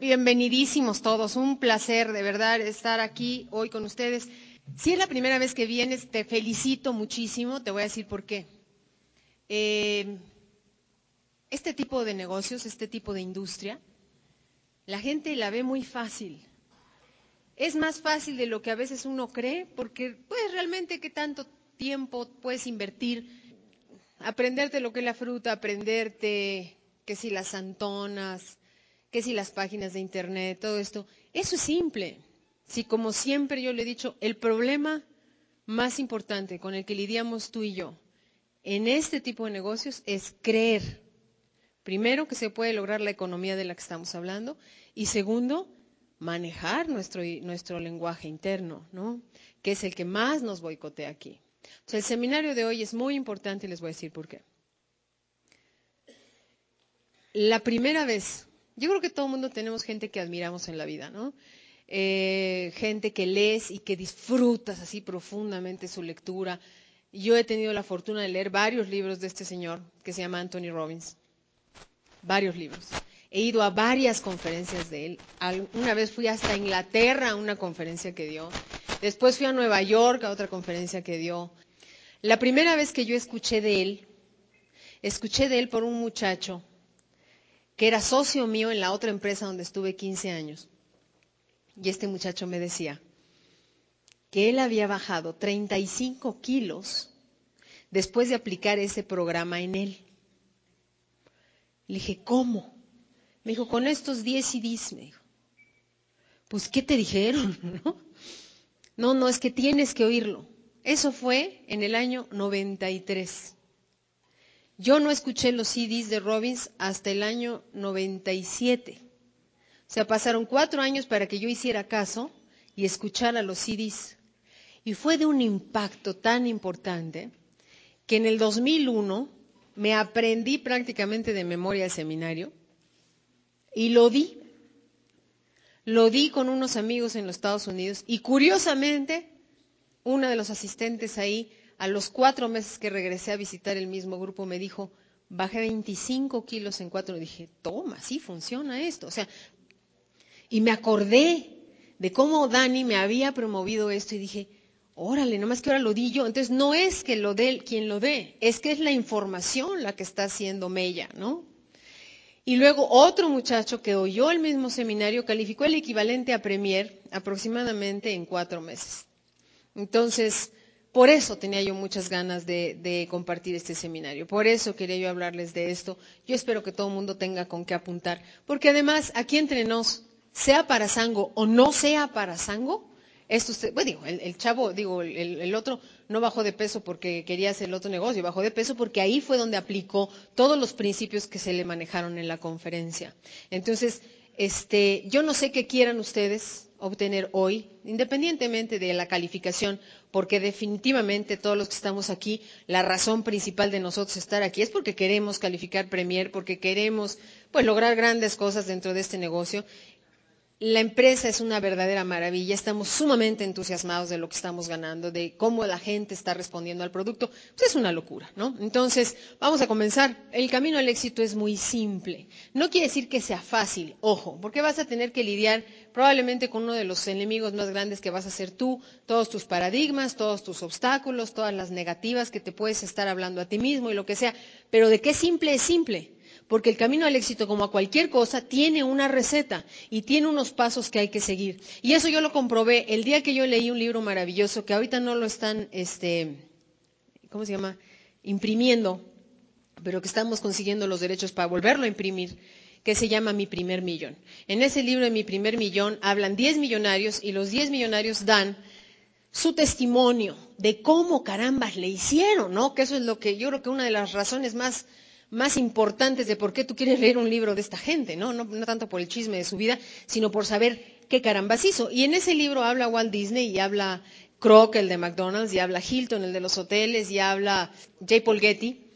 Bienvenidísimos todos, un placer de verdad estar aquí hoy con ustedes. Si es la primera vez que vienes, te felicito muchísimo, te voy a decir por qué. Eh, este tipo de negocios, este tipo de industria, la gente la ve muy fácil. Es más fácil de lo que a veces uno cree, porque pues realmente qué tanto tiempo puedes invertir, aprenderte lo que es la fruta, aprenderte que si las antonas, que si las páginas de internet, todo esto, eso es simple. Si como siempre yo le he dicho, el problema más importante con el que lidiamos tú y yo en este tipo de negocios es creer, primero, que se puede lograr la economía de la que estamos hablando y segundo, manejar nuestro, nuestro lenguaje interno, ¿no? que es el que más nos boicotea aquí. Entonces, el seminario de hoy es muy importante y les voy a decir por qué. La primera vez yo creo que todo el mundo tenemos gente que admiramos en la vida, ¿no? Eh, gente que lees y que disfrutas así profundamente su lectura. Yo he tenido la fortuna de leer varios libros de este señor que se llama Anthony Robbins. Varios libros. He ido a varias conferencias de él. Una vez fui hasta Inglaterra a una conferencia que dio. Después fui a Nueva York a otra conferencia que dio. La primera vez que yo escuché de él, escuché de él por un muchacho que era socio mío en la otra empresa donde estuve 15 años. Y este muchacho me decía que él había bajado 35 kilos después de aplicar ese programa en él. Le dije, ¿cómo? Me dijo, con estos 10 CDs, me dijo. Pues, ¿qué te dijeron? ¿No? no, no, es que tienes que oírlo. Eso fue en el año 93. Yo no escuché los CDs de Robbins hasta el año 97. O sea, pasaron cuatro años para que yo hiciera caso y escuchara los CDs. Y fue de un impacto tan importante que en el 2001 me aprendí prácticamente de memoria el seminario y lo di. Lo di con unos amigos en los Estados Unidos y curiosamente, una de los asistentes ahí a los cuatro meses que regresé a visitar el mismo grupo, me dijo, bajé 25 kilos en cuatro. Y dije, toma, sí funciona esto. O sea, y me acordé de cómo Dani me había promovido esto y dije, órale, nomás que ahora lo di yo. Entonces, no es que lo dé quien lo dé, es que es la información la que está haciendo mella, ¿no? Y luego otro muchacho que oyó el mismo seminario calificó el equivalente a Premier aproximadamente en cuatro meses. Entonces, por eso tenía yo muchas ganas de, compartir este seminario, por eso quería yo hablarles de esto. Yo espero que todo el mundo tenga con qué apuntar, porque además aquí entre nos, sea para sango o no sea para sango, esto usted, bueno, digo, el, chavo, digo, el, el, otro no bajó de peso porque quería hacer el otro negocio, bajó de peso porque ahí fue donde aplicó todos los principios que se le manejaron en la conferencia. Entonces, este, yo no sé qué quieran ustedes, obtener hoy, independientemente de la calificación, porque definitivamente todos los que estamos aquí, la razón principal de nosotros estar aquí es porque queremos calificar Premier, porque queremos pues lograr grandes cosas dentro de este negocio la empresa es una verdadera maravilla, estamos sumamente entusiasmados de lo que estamos ganando, de cómo la gente está respondiendo al producto. Pues es una locura, ¿no? Entonces, vamos a comenzar. El camino al éxito es muy simple. No quiere decir que sea fácil, ojo, porque vas a tener que lidiar probablemente con uno de los enemigos más grandes que vas a ser tú, todos tus paradigmas, todos tus obstáculos, todas las negativas que te puedes estar hablando a ti mismo y lo que sea. Pero de qué simple es simple porque el camino al éxito, como a cualquier cosa, tiene una receta y tiene unos pasos que hay que seguir. Y eso yo lo comprobé el día que yo leí un libro maravilloso que ahorita no lo están, este, ¿cómo se llama? Imprimiendo, pero que estamos consiguiendo los derechos para volverlo a imprimir, que se llama Mi primer millón. En ese libro de Mi primer millón hablan 10 millonarios y los 10 millonarios dan su testimonio de cómo carambas le hicieron, ¿no? Que eso es lo que yo creo que una de las razones más más importantes de por qué tú quieres leer un libro de esta gente, ¿no? No, tanto por el chisme de su vida, sino por saber qué carambas hizo. Y en ese libro habla Walt Disney y habla Kroc, el de McDonald's, y habla Hilton, el de los hoteles, y habla J. Paul Getty,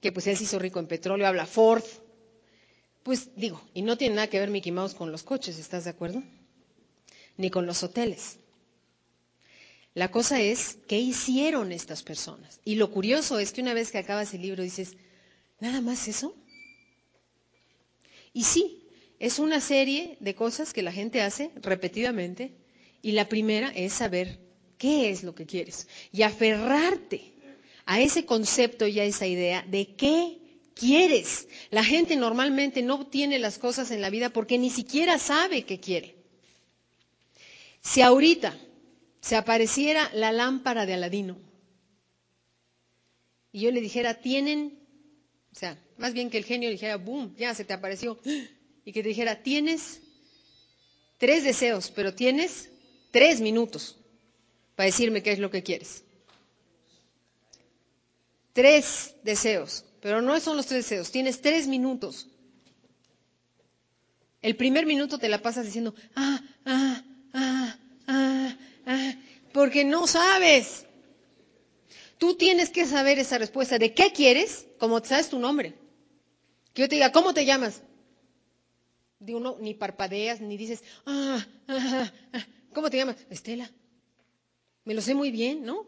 que pues él se hizo rico en petróleo, habla Ford. Pues digo, y no tiene nada que ver Mickey Mouse con los coches, ¿estás de acuerdo? Ni con los hoteles. La cosa es, ¿qué hicieron estas personas? Y lo curioso es que una vez que acabas el libro dices, ¿Nada más eso? Y sí, es una serie de cosas que la gente hace repetidamente y la primera es saber qué es lo que quieres y aferrarte a ese concepto y a esa idea de qué quieres. La gente normalmente no obtiene las cosas en la vida porque ni siquiera sabe qué quiere. Si ahorita se apareciera la lámpara de Aladino y yo le dijera, tienen, o sea, más bien que el genio dijera, boom, ya se te apareció, y que te dijera, tienes tres deseos, pero tienes tres minutos para decirme qué es lo que quieres. Tres deseos, pero no son los tres deseos, tienes tres minutos. El primer minuto te la pasas diciendo, ah, ah, ah, ah, ah, porque no sabes. Tú tienes que saber esa respuesta de qué quieres, como sabes tu nombre. Que yo te diga, ¿cómo te llamas? De uno ni parpadeas, ni dices, ah, ah, ah, ¿cómo te llamas? Estela. Me lo sé muy bien, ¿no?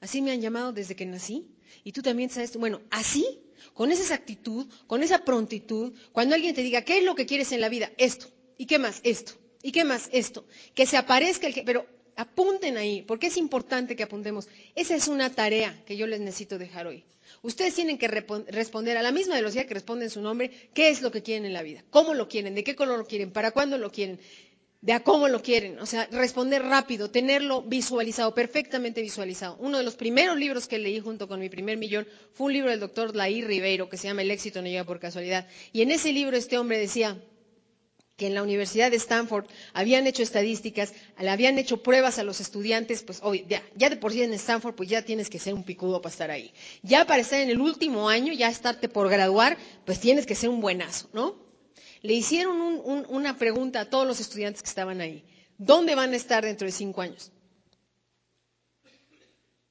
Así me han llamado desde que nací. Y tú también sabes, bueno, así, con esa actitud, con esa prontitud, cuando alguien te diga, ¿qué es lo que quieres en la vida? Esto. ¿Y qué más? Esto. ¿Y qué más? Esto. Que se aparezca el que... Pero apunten ahí, porque es importante que apuntemos. Esa es una tarea que yo les necesito dejar hoy. Ustedes tienen que responder a la misma velocidad que responden su nombre, qué es lo que quieren en la vida, cómo lo quieren, de qué color lo quieren, para cuándo lo quieren, de a cómo lo quieren. O sea, responder rápido, tenerlo visualizado, perfectamente visualizado. Uno de los primeros libros que leí junto con mi primer millón fue un libro del doctor Laí Ribeiro que se llama El éxito no llega por casualidad. Y en ese libro este hombre decía, que en la Universidad de Stanford habían hecho estadísticas, le habían hecho pruebas a los estudiantes, pues hoy ya, ya, de por sí en Stanford, pues ya tienes que ser un picudo para estar ahí. Ya para estar en el último año, ya estarte por graduar, pues tienes que ser un buenazo, ¿no? Le hicieron una pregunta a todos los estudiantes que estaban ahí. ¿Dónde van a estar dentro de cinco años?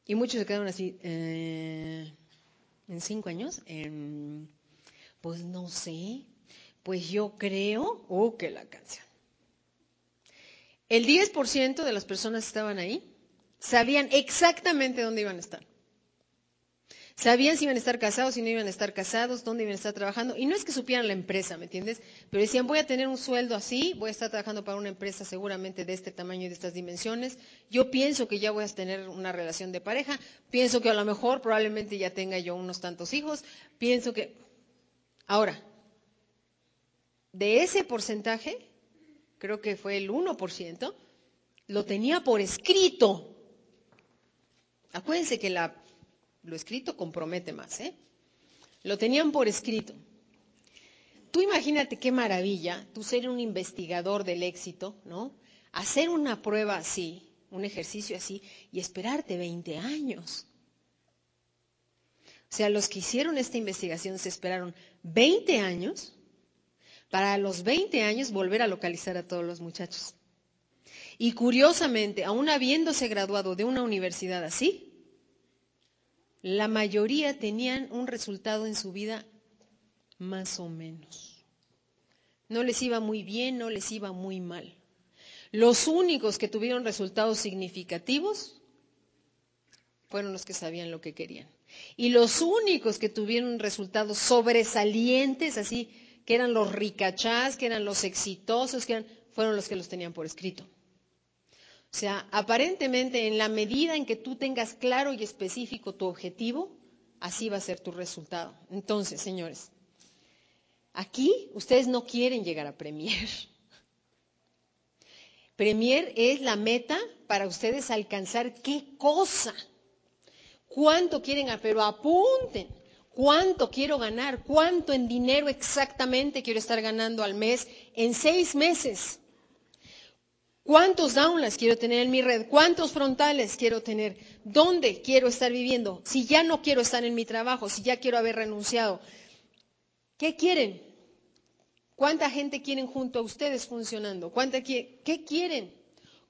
Y muchos se quedaron así, eh, ¿en cinco años? pues no sé. Pues yo creo, oh, que la canción. El 10% de las personas que estaban ahí sabían exactamente dónde iban a estar. Sabían si iban a estar casados, si no iban a estar casados, dónde iban a estar trabajando. Y no es que supieran la empresa, ¿me entiendes? Pero decían, voy a tener un sueldo así, voy a estar trabajando para una empresa seguramente de este tamaño y de estas dimensiones. Yo pienso que ya voy a tener una relación de pareja. Pienso que a lo mejor probablemente ya tenga yo unos tantos hijos. Pienso que... Ahora, de ese porcentaje, creo que fue el 1%, lo tenía por escrito. Acuérdense que lo escrito compromete más, ¿eh? Lo tenían por escrito. Tú imagínate qué maravilla, tú ser un investigador del éxito, ¿no? Hacer una prueba así, un ejercicio así, y esperarte 20 años. O sea, los que hicieron esta investigación se esperaron 20 años para los 20 años volver a localizar a todos los muchachos. Y curiosamente, aún habiéndose graduado de una universidad así, la mayoría tenían un resultado en su vida más o menos. No les iba muy bien, no les iba muy mal. Los únicos que tuvieron resultados significativos fueron los que sabían lo que querían. Y los únicos que tuvieron resultados sobresalientes, así que eran los ricachás, que eran los exitosos, que fueron los que los tenían por escrito. O sea, aparentemente en la medida en que tú tengas claro y específico tu objetivo, así va a ser tu resultado. Entonces, señores, aquí ustedes no quieren llegar a Premier. Premier es la meta para ustedes alcanzar qué cosa, cuánto quieren, pero apunten. ¿Cuánto quiero ganar? ¿Cuánto en dinero exactamente quiero estar ganando al mes en seis meses? ¿Cuántos downlines quiero tener en mi red? ¿Cuántos frontales quiero tener? ¿Dónde quiero estar viviendo? Si ya no quiero estar en mi trabajo, si ya quiero haber renunciado. ¿Qué quieren? ¿Cuánta gente quieren junto a ustedes funcionando? ¿Cuánta, ¿Qué quieren?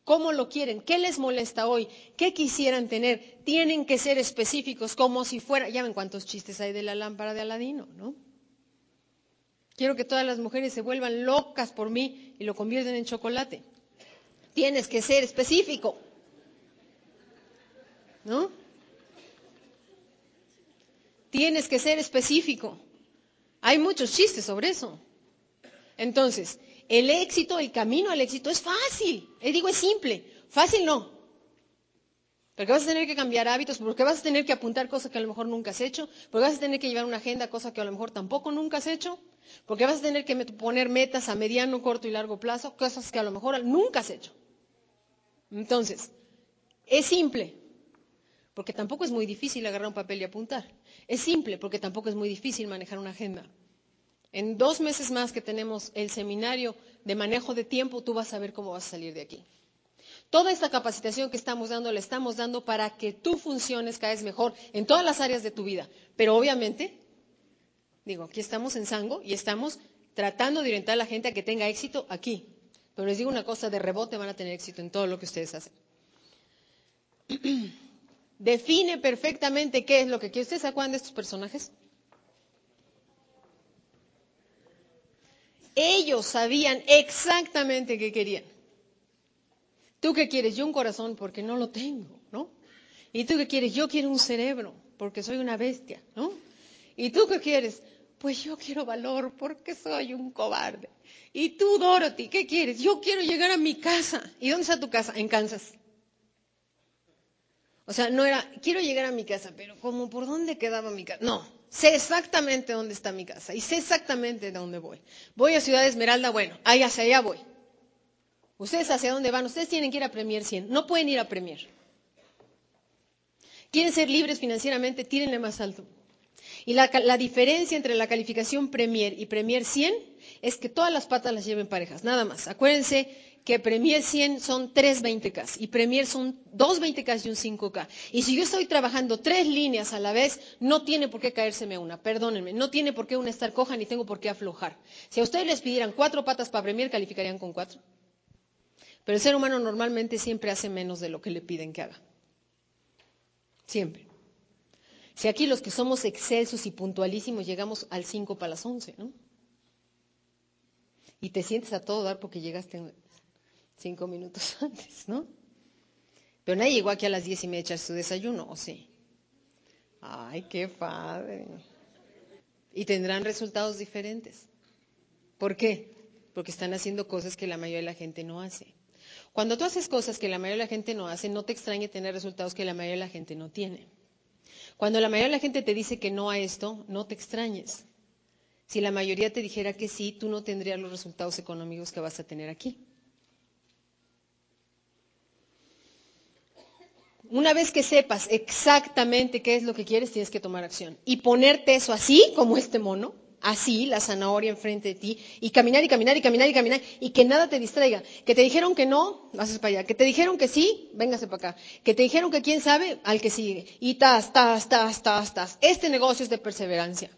¿Cómo lo quieren? ¿Qué les molesta hoy? ¿Qué quisieran tener? Tienen que ser específicos, como si fuera. Ya ven cuántos chistes hay de la lámpara de Aladino, ¿no? Quiero que todas las mujeres se vuelvan locas por mí y lo convierten en chocolate. Tienes que ser específico. ¿No? Tienes que ser específico. Hay muchos chistes sobre eso. Entonces, El éxito, el camino al éxito es fácil. Le digo, es simple. Fácil no. Porque vas a tener que cambiar hábitos, porque vas a tener que apuntar cosas que a lo mejor nunca has hecho, porque vas a tener que llevar una agenda, cosas que a lo mejor tampoco nunca has hecho, porque vas a tener que poner metas a mediano, corto y largo plazo, cosas que a lo mejor nunca has hecho. Entonces, es simple, porque tampoco es muy difícil agarrar un papel y apuntar. Es simple, porque tampoco es muy difícil manejar una agenda. En dos meses más que tenemos el seminario de manejo de tiempo, tú vas a ver cómo vas a salir de aquí. Toda esta capacitación que estamos dando la estamos dando para que tú funciones cada vez mejor en todas las áreas de tu vida. Pero obviamente, digo, aquí estamos en Sango y estamos tratando de orientar a la gente a que tenga éxito aquí. Pero les digo una cosa, de rebote van a tener éxito en todo lo que ustedes hacen. Define perfectamente qué es lo que quiere. ¿Ustedes acuerdan de estos personajes? Ellos sabían exactamente qué querían. ¿Tú qué quieres? Yo un corazón porque no lo tengo, ¿no? ¿Y tú qué quieres? Yo quiero un cerebro porque soy una bestia, ¿no? ¿Y tú qué quieres? Pues yo quiero valor porque soy un cobarde. ¿Y tú, Dorothy, qué quieres? Yo quiero llegar a mi casa. ¿Y dónde está tu casa? En Kansas. O sea, no era, quiero llegar a mi casa, pero como por dónde quedaba mi casa. No, sé exactamente dónde está mi casa y sé exactamente de dónde voy. Voy a Ciudad Esmeralda, bueno, ahí hacia allá voy. ¿Ustedes hacia dónde van? Ustedes tienen que ir a Premier 100. No pueden ir a Premier. ¿Quieren ser libres financieramente? Tírenle más alto. Y la, la, diferencia entre la calificación Premier y Premier 100 es que todas las patas las lleven parejas, nada más. Acuérdense que Premier 100 son tres 20K y Premier son dos 20K y un 5K. Y si yo estoy trabajando tres líneas a la vez, no tiene por qué caérseme una, perdónenme, no tiene por qué una estar coja ni tengo por qué aflojar. Si a ustedes les pidieran cuatro patas para Premier, calificarían con cuatro. Pero el ser humano normalmente siempre hace menos de lo que le piden que haga. Siempre. Si aquí los que somos excesos y puntualísimos llegamos al 5 para las 11, ¿no? Y te sientes a todo dar porque llegaste cinco minutos antes, ¿no? Pero nadie llegó aquí a las diez y me echa su desayuno, ¿o sí? Ay, qué padre. Y tendrán resultados diferentes. ¿Por qué? Porque están haciendo cosas que la mayoría de la gente no hace. Cuando tú haces cosas que la mayoría de la gente no hace, no te extrañe tener resultados que la mayoría de la gente no tiene. Cuando la mayoría de la gente te dice que no a esto, no te extrañes. Si la mayoría te dijera que sí, tú no tendrías los resultados económicos que vas a tener aquí. Una vez que sepas exactamente qué es lo que quieres, tienes que tomar acción. Y ponerte eso así, como este mono, así, la zanahoria enfrente de ti, y caminar y caminar y caminar y caminar, y que nada te distraiga. Que te dijeron que no, haces para allá. Que te dijeron que sí, véngase para acá. Que te dijeron que quién sabe, al que sigue. Y tas, tas, tas, tas, tas. Este negocio es de perseverancia.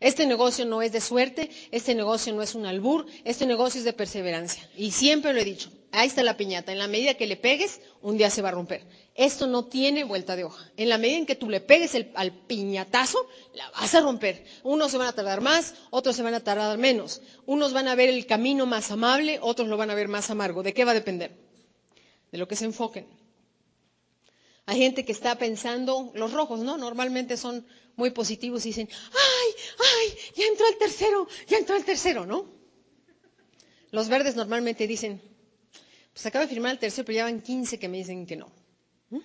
Este negocio no es de suerte, este negocio no es un albur, este negocio es de perseverancia. Y siempre lo he dicho, ahí está la piñata, en la medida que le pegues, un día se va a romper. Esto no tiene vuelta de hoja. En la medida en que tú le pegues al piñatazo, la vas a romper. Unos se van a tardar más, otros se van a tardar menos. Unos van a ver el camino más amable, otros lo van a ver más amargo. ¿De qué va a depender? De lo que se enfoquen. Hay gente que está pensando, los rojos, ¿no? Normalmente son muy positivos y dicen, ay, ay, ya entró el tercero, ya entró el tercero, ¿no? Los verdes normalmente dicen, pues acaba de firmar el tercero, pero ya van 15 que me dicen que no. ¿Mm?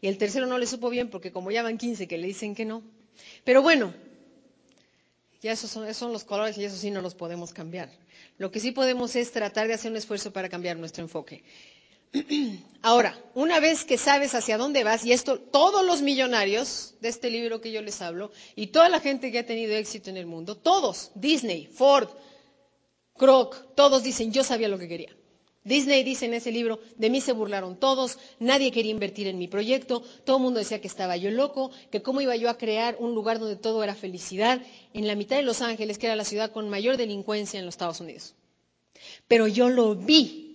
Y el tercero no le supo bien porque como ya van 15 que le dicen que no. Pero bueno, ya esos son, esos son los colores y eso sí no los podemos cambiar. Lo que sí podemos es tratar de hacer un esfuerzo para cambiar nuestro enfoque. Ahora, una vez que sabes hacia dónde vas, y esto todos los millonarios de este libro que yo les hablo, y toda la gente que ha tenido éxito en el mundo, todos, Disney, Ford, Kroc, todos dicen, yo sabía lo que quería. Disney dice en ese libro, de mí se burlaron todos, nadie quería invertir en mi proyecto, todo el mundo decía que estaba yo loco, que cómo iba yo a crear un lugar donde todo era felicidad, en la mitad de Los Ángeles, que era la ciudad con mayor delincuencia en los Estados Unidos. Pero yo lo vi,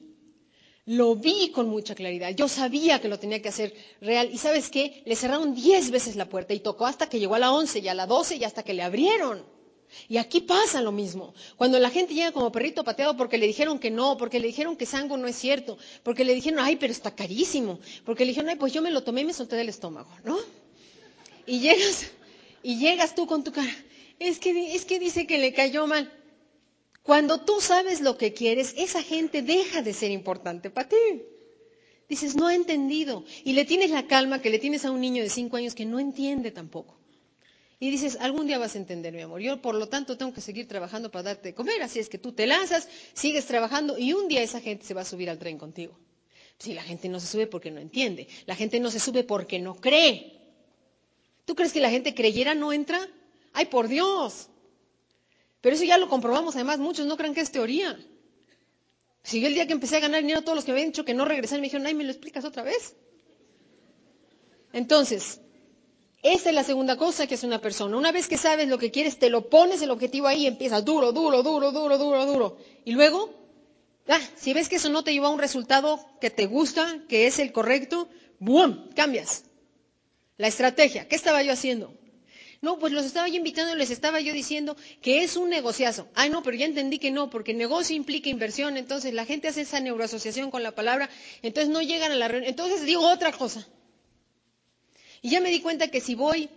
lo vi con mucha claridad. Yo sabía que lo tenía que hacer real. ¿Y sabes qué? Le cerraron diez veces la puerta y tocó hasta que llegó a la once y a la doce y hasta que le abrieron. Y aquí pasa lo mismo. Cuando la gente llega como perrito pateado porque le dijeron que no, porque le dijeron que sango no es cierto, porque le dijeron, ay, pero está carísimo, porque le dijeron, ay, pues yo me lo tomé y me solté del estómago, ¿no? Y llegas, y llegas tú con tu cara, es que, es que dice que le cayó mal. Cuando tú sabes lo que quieres, esa gente deja de ser importante para ti. Dices, no ha entendido. Y le tienes la calma que le tienes a un niño de cinco años que no entiende tampoco. Y dices, algún día vas a entender, mi amor. Yo, por lo tanto, tengo que seguir trabajando para darte de comer. Así es que tú te lanzas, sigues trabajando y un día esa gente se va a subir al tren contigo. Si la gente no se sube porque no entiende. La gente no se sube porque no cree. ¿Tú crees que la gente creyera no entra? ¡Ay, por Dios! Pero eso ya lo comprobamos, además, muchos no creen que es teoría. Si yo el día que empecé a ganar dinero, todos los que me habían dicho que no regresaran me dijeron, ay, ¿me lo explicas otra vez? Entonces, esa es la segunda cosa que hace una persona. Una vez que sabes lo que quieres, te lo pones el objetivo ahí y empiezas duro, duro, duro, duro, duro, duro. Y luego, si ves que eso no te lleva a un resultado que te gusta, que es el correcto, ¡boom! Cambias. La estrategia. ¿Qué estaba yo haciendo? No, pues los estaba yo invitando les estaba yo diciendo que es un negociazo. Ay, no, pero ya entendí que no, porque negocio implica inversión, entonces la gente hace esa neuroasociación con la palabra, entonces no llegan a la reunión. Entonces digo otra cosa. Y ya me di cuenta que si voy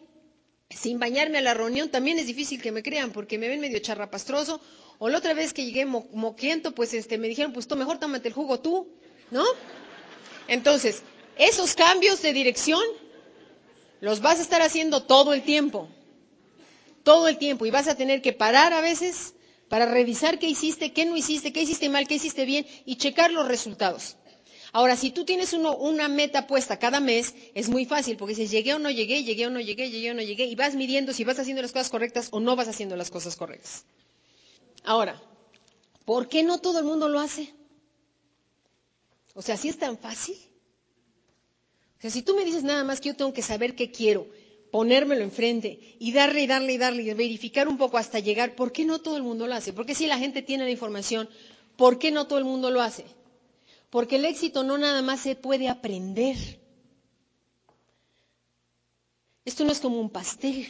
sin bañarme a la reunión, también es difícil que me crean, porque me ven medio charrapastroso. O la otra vez que llegué mo moquiento, pues este, me dijeron, pues tú mejor tómate el jugo tú, ¿no? Entonces, esos cambios de dirección los vas a estar haciendo todo el tiempo todo el tiempo y vas a tener que parar a veces para revisar qué hiciste, qué no hiciste, qué hiciste mal, qué hiciste bien y checar los resultados. Ahora, si tú tienes una meta puesta cada mes, es muy fácil porque dices, llegué o no llegué, llegué o no llegué, llegué o no llegué, y vas midiendo si vas haciendo las cosas correctas o no vas haciendo las cosas correctas. Ahora, ¿por qué no todo el mundo lo hace? O sea, si es tan fácil. O sea, si tú me dices nada más que yo tengo que saber qué quiero, ponérmelo enfrente y darle y darle y darle y verificar un poco hasta llegar, ¿por qué no todo el mundo lo hace? Porque si la gente tiene la información, ¿por qué no todo el mundo lo hace? Porque el éxito no nada más se puede aprender. Esto no es como un pastel,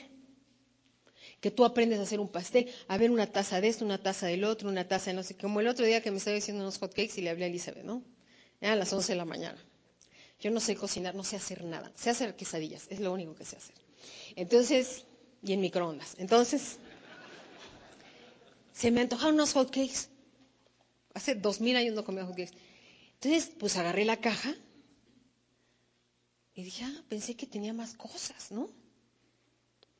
que tú aprendes a hacer un pastel, a ver una taza de esto, una taza del otro, una taza de no sé como el otro día que me estaba haciendo unos hotcakes y le hablé a Elizabeth, ¿no? A las 11 de la mañana. Yo no sé cocinar, no sé hacer nada, sé hacer quesadillas, es lo único que sé hacer. Entonces, y en microondas. Entonces, se me antojaron unos hot cakes. Hace dos mil años no comía hot cakes. Entonces, pues agarré la caja y dije, ah, pensé que tenía más cosas, ¿no?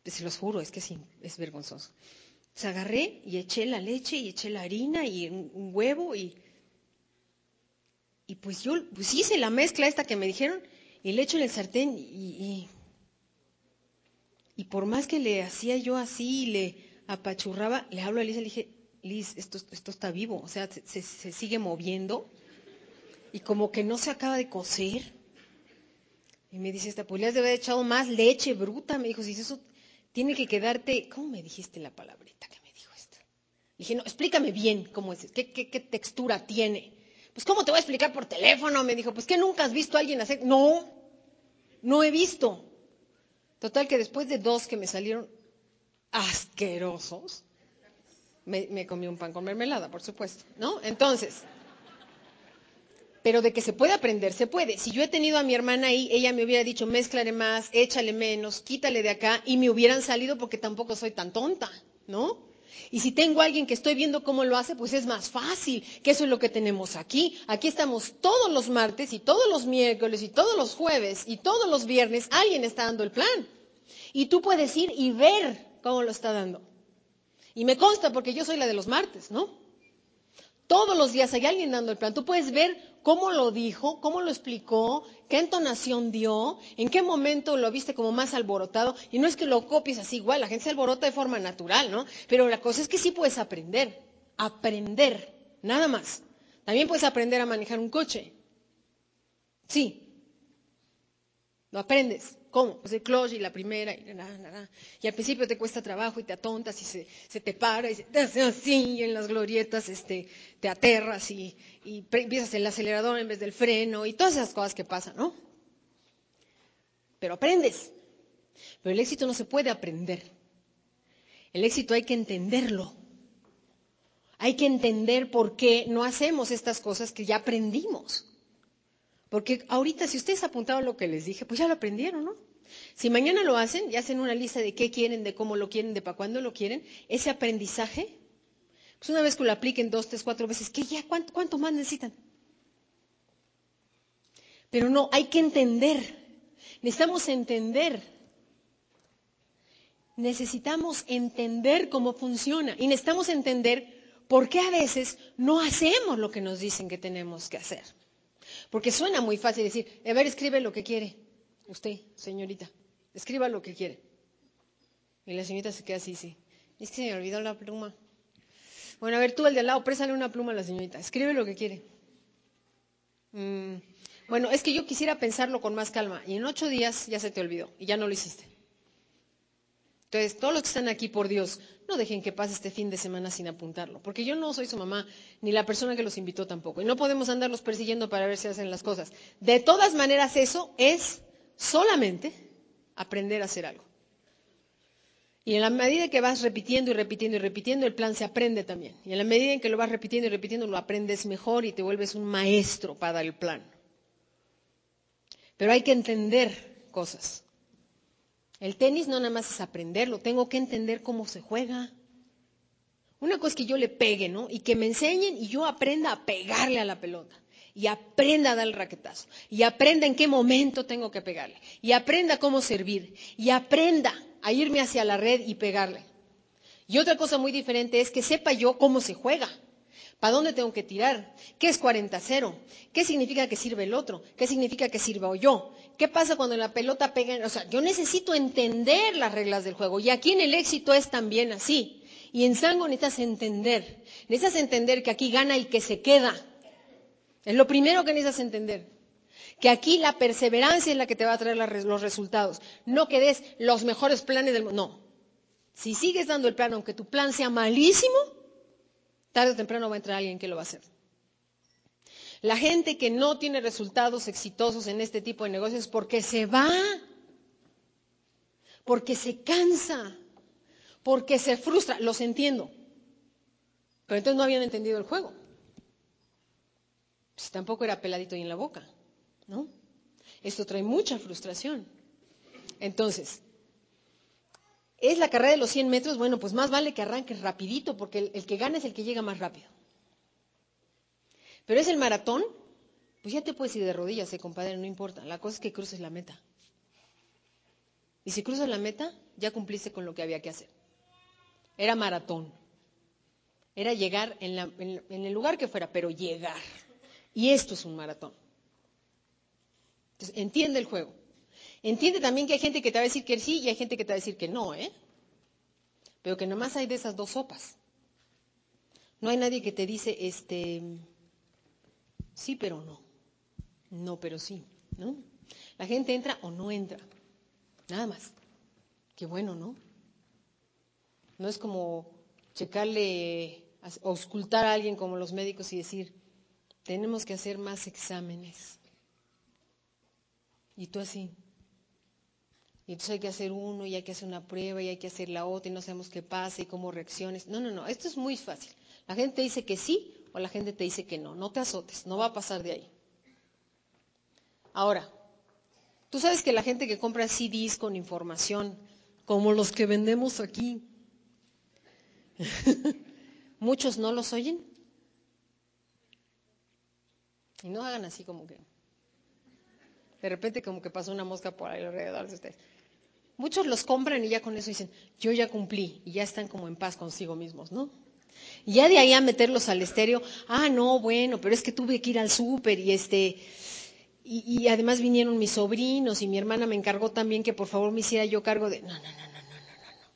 Se los juro, es que sí, es vergonzoso. Entonces agarré y eché la leche y eché la harina y un, huevo y... Y pues yo pues hice la mezcla esta que me dijeron y le echo en el sartén y por más que le hacía yo así y le apachurraba, le hablo a Liz y le dije, Liz, esto, esto está vivo, o sea, se, se, sigue moviendo y como que no se acaba de cocer. Y me dice, esta, pues le has de haber echado más leche bruta. Me dijo, si eso tiene que quedarte, ¿cómo me dijiste la palabrita que me dijo esta? Le dije, no, explícame bien cómo es, qué, qué, qué textura tiene. Pues, ¿cómo te voy a explicar por teléfono? Me dijo, pues, ¿qué nunca has visto a alguien hacer? No, no he visto. Total que después de dos que me salieron asquerosos, me, comí un pan con mermelada, por supuesto, ¿no? Entonces, pero de que se puede aprender, se puede. Si yo he tenido a mi hermana ahí, ella me hubiera dicho, mézclale más, échale menos, quítale de acá, y me hubieran salido porque tampoco soy tan tonta, ¿no? Y si tengo a alguien que estoy viendo cómo lo hace, pues es más fácil, que eso es lo que tenemos aquí. Aquí estamos todos los martes y todos los miércoles y todos los jueves y todos los viernes, alguien está dando el plan. Y tú puedes ir y ver cómo lo está dando. Y me consta porque yo soy la de los martes, ¿no? Todos los días hay alguien dando el plan. Tú puedes ver cómo lo dijo, cómo lo explicó, qué entonación dio, en qué momento lo viste como más alborotado. Y no es que lo copies así igual, la gente se alborota de forma natural, ¿no? Pero la cosa es que sí puedes aprender, aprender, nada más. También puedes aprender a manejar un coche. Sí, lo aprendes. ¿Cómo? Pues el clutch y la primera, y, y al principio te cuesta trabajo y te atontas y se, te para y se te hace así en las glorietas este, te aterras y, y empiezas el acelerador en vez del freno y todas esas cosas que pasan, ¿no? Pero aprendes. Pero el éxito no se puede aprender. El éxito hay que entenderlo. Hay que entender por qué no hacemos estas cosas que ya aprendimos. Porque ahorita, si ustedes apuntaron lo que les dije, pues ya lo aprendieron, ¿no? Si mañana lo hacen y hacen una lista de qué quieren, de cómo lo quieren, de para cuándo lo quieren, ese aprendizaje, Pues una vez que lo apliquen dos, tres, cuatro veces, ¿qué ya? ¿Cuánto, cuánto más necesitan? Pero no, hay que entender. Necesitamos entender. Necesitamos entender cómo funciona. Y necesitamos entender por qué a veces no hacemos lo que nos dicen que tenemos que hacer. Porque suena muy fácil decir, a ver, escribe lo que quiere. Usted, señorita, escriba lo que quiere. Y la señorita se queda así, sí. Es que se me olvidó la pluma. Bueno, a ver, tú el de al lado, préstale una pluma a la señorita. Escribe lo que quiere. Mm, bueno, es que yo quisiera pensarlo con más calma. Y en ocho días ya se te olvidó y ya no lo hiciste. Entonces, todos los que están aquí, por Dios, no dejen que pase este fin de semana sin apuntarlo, porque yo no soy su mamá, ni la persona que los invitó tampoco, y no podemos andarlos persiguiendo para ver si hacen las cosas. De todas maneras, eso es solamente aprender a hacer algo. Y en la medida que vas repitiendo y repitiendo y repitiendo, el plan se aprende también. Y en la medida en que lo vas repitiendo y repitiendo, lo aprendes mejor y te vuelves un maestro para el plan. Pero hay que entender cosas. El tenis no nada más es aprenderlo, tengo que entender cómo se juega. Una cosa es que yo le pegue, ¿no? Y que me enseñen y yo aprenda a pegarle a la pelota. Y aprenda a dar el raquetazo. Y aprenda en qué momento tengo que pegarle. Y aprenda cómo servir. Y aprenda a irme hacia la red y pegarle. Y otra cosa muy diferente es que sepa yo cómo se juega. ¿Para dónde tengo que tirar? ¿Qué es 40-0? ¿Qué significa que sirve el otro? ¿Qué significa que sirva yo? ¿Qué pasa cuando la pelota pega? O sea, yo necesito entender las reglas del juego. Y aquí en el éxito es también así. Y en Sango necesitas entender. Necesitas entender que aquí gana el que se queda. Es lo primero que necesitas entender. Que aquí la perseverancia es la que te va a traer los resultados. No que des los mejores planes del mundo. No. Si sigues dando el plan, aunque tu plan sea malísimo, tarde o temprano va a entrar alguien que lo va a hacer. La gente que no tiene resultados exitosos en este tipo de negocios es porque se va, porque se cansa, porque se frustra. Los entiendo. Pero entonces no habían entendido el juego. Pues tampoco era peladito y en la boca, ¿no? Esto trae mucha frustración. Entonces, ¿es la carrera de los 100 metros? Bueno, pues más vale que arranques rapidito, porque el, que gana es el que llega más rápido. Pero es el maratón, pues ya te puedes ir de rodillas, eh, compadre, no importa. La cosa es que cruces la meta. Y si cruzas la meta, ya cumpliste con lo que había que hacer. Era maratón. Era llegar en el lugar que fuera, pero llegar. Y esto es un maratón. Entonces, entiende el juego. Entiende también que hay gente que te va a decir que sí y hay gente que te va a decir que no, ¿eh? Pero que nomás hay de esas dos sopas. No hay nadie que te dice, este, Sí, pero no. No, pero sí. ¿no? La gente entra o no entra. Nada más. Qué bueno, ¿no? No es como checarle, auscultar a alguien como los médicos y decir, tenemos que hacer más exámenes. Y tú así. Y entonces hay que hacer uno y hay que hacer una prueba y hay que hacer la otra y no sabemos qué pasa y cómo reacciones. No, no, no, esto es muy fácil. La gente dice que sí o la gente te dice que no. No te azotes, no va a pasar de ahí. Ahora, tú sabes que la gente que compra CDs con información, como los que vendemos aquí, muchos no los oyen. Y no hagan así como que. De repente como que pasó una mosca por ahí alrededor de ustedes. Muchos los compran y ya con eso dicen, yo ya cumplí y ya están como en paz consigo mismos, ¿no? Y ya de ahí a meterlos al estéreo, ah, no, bueno, pero es que tuve que ir al súper y este, y, además vinieron mis sobrinos y mi hermana me encargó también que por favor me hiciera yo cargo de, no, no, no, no, no, no, no.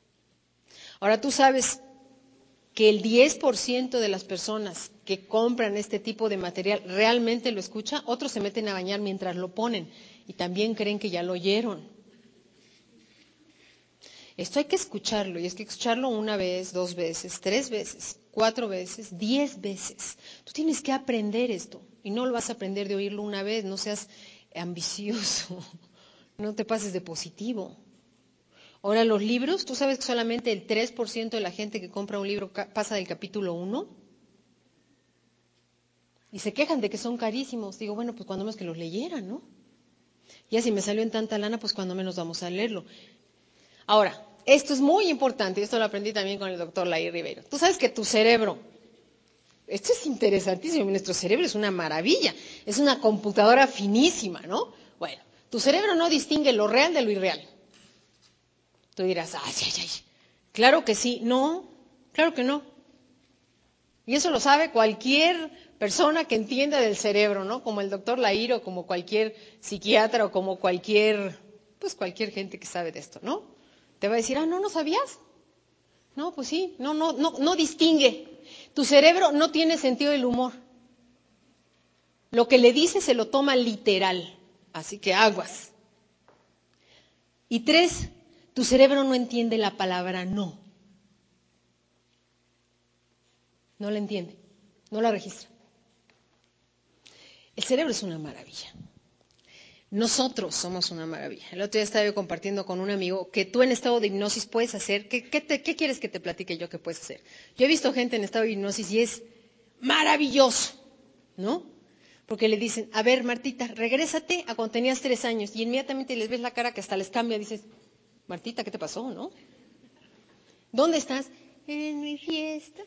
Ahora tú sabes que el 10% de las personas que compran este tipo de material realmente lo escucha, otros se meten a bañar mientras lo ponen y también creen que ya lo oyeron. Esto hay que escucharlo y es que escucharlo una vez, dos veces, tres veces, cuatro veces, diez veces. Tú tienes que aprender esto y no lo vas a aprender de oírlo una vez, no seas ambicioso, no te pases de positivo. Ahora, los libros, tú sabes que solamente el 3% de la gente que compra un libro pasa del capítulo 1 y se quejan de que son carísimos. Digo, bueno, pues cuando menos que los leyeran, ¿no? Ya si me salió en tanta lana, pues cuando menos vamos a leerlo. Ahora, esto es muy importante, esto lo aprendí también con el doctor Lai Ribeiro. Tú sabes que tu cerebro esto es interesantísimo, nuestro cerebro es una maravilla, es una computadora finísima, ¿no? Bueno, tu cerebro no distingue lo real de lo irreal. Tú dirás, ay, ay, ay, claro que sí, no, claro que no. Y eso lo sabe cualquier persona que entienda del cerebro, ¿no? Como el doctor Lairo, como cualquier psiquiatra o como cualquier, pues cualquier gente que sabe de esto, ¿no? Te va a decir, ah, no, no sabías. No, pues sí, no, no, no, no distingue. Tu cerebro no tiene sentido del humor. Lo que le dice se lo toma literal. Así que aguas. Y tres, tu cerebro no entiende la palabra no. No la entiende, no la registra. El cerebro es una maravilla. Nosotros somos una maravilla. El otro día estaba yo compartiendo con un amigo que tú en estado de hipnosis puedes hacer. ¿Qué, quieres que te platique yo que puedes hacer? Yo he visto gente en estado de hipnosis y es maravilloso, ¿no? Porque le dicen, a ver, Martita, regrésate a cuando tenías tres años. Y inmediatamente les ves la cara que hasta les cambia. Dices, Martita, ¿qué te pasó, no? ¿Dónde estás? En mi fiesta.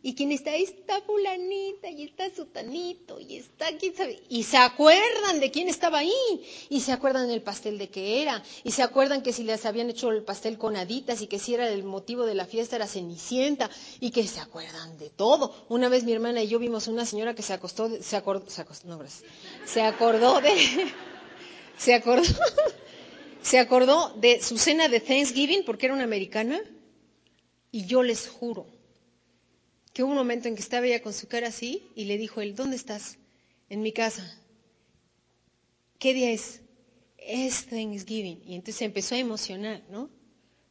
Y quien está ahí está fulanita y está sutanito y está quién sabe. Y se acuerdan de quién estaba ahí. Y se acuerdan del pastel de qué era. Y se acuerdan que si les habían hecho el pastel con haditas y que si era el motivo de la fiesta era cenicienta. Y que se acuerdan de todo. Una vez mi hermana y yo vimos una señora que se acostó, se acordó, se acostó, no, Se acordó de, se acordó, se acordó de su cena de Thanksgiving porque era una americana. Y yo les juro que hubo un momento en que estaba ella con su cara así y le dijo él, ¿dónde estás? En mi casa. ¿Qué día es? Es Thanksgiving. Y entonces se empezó a emocionar, ¿no?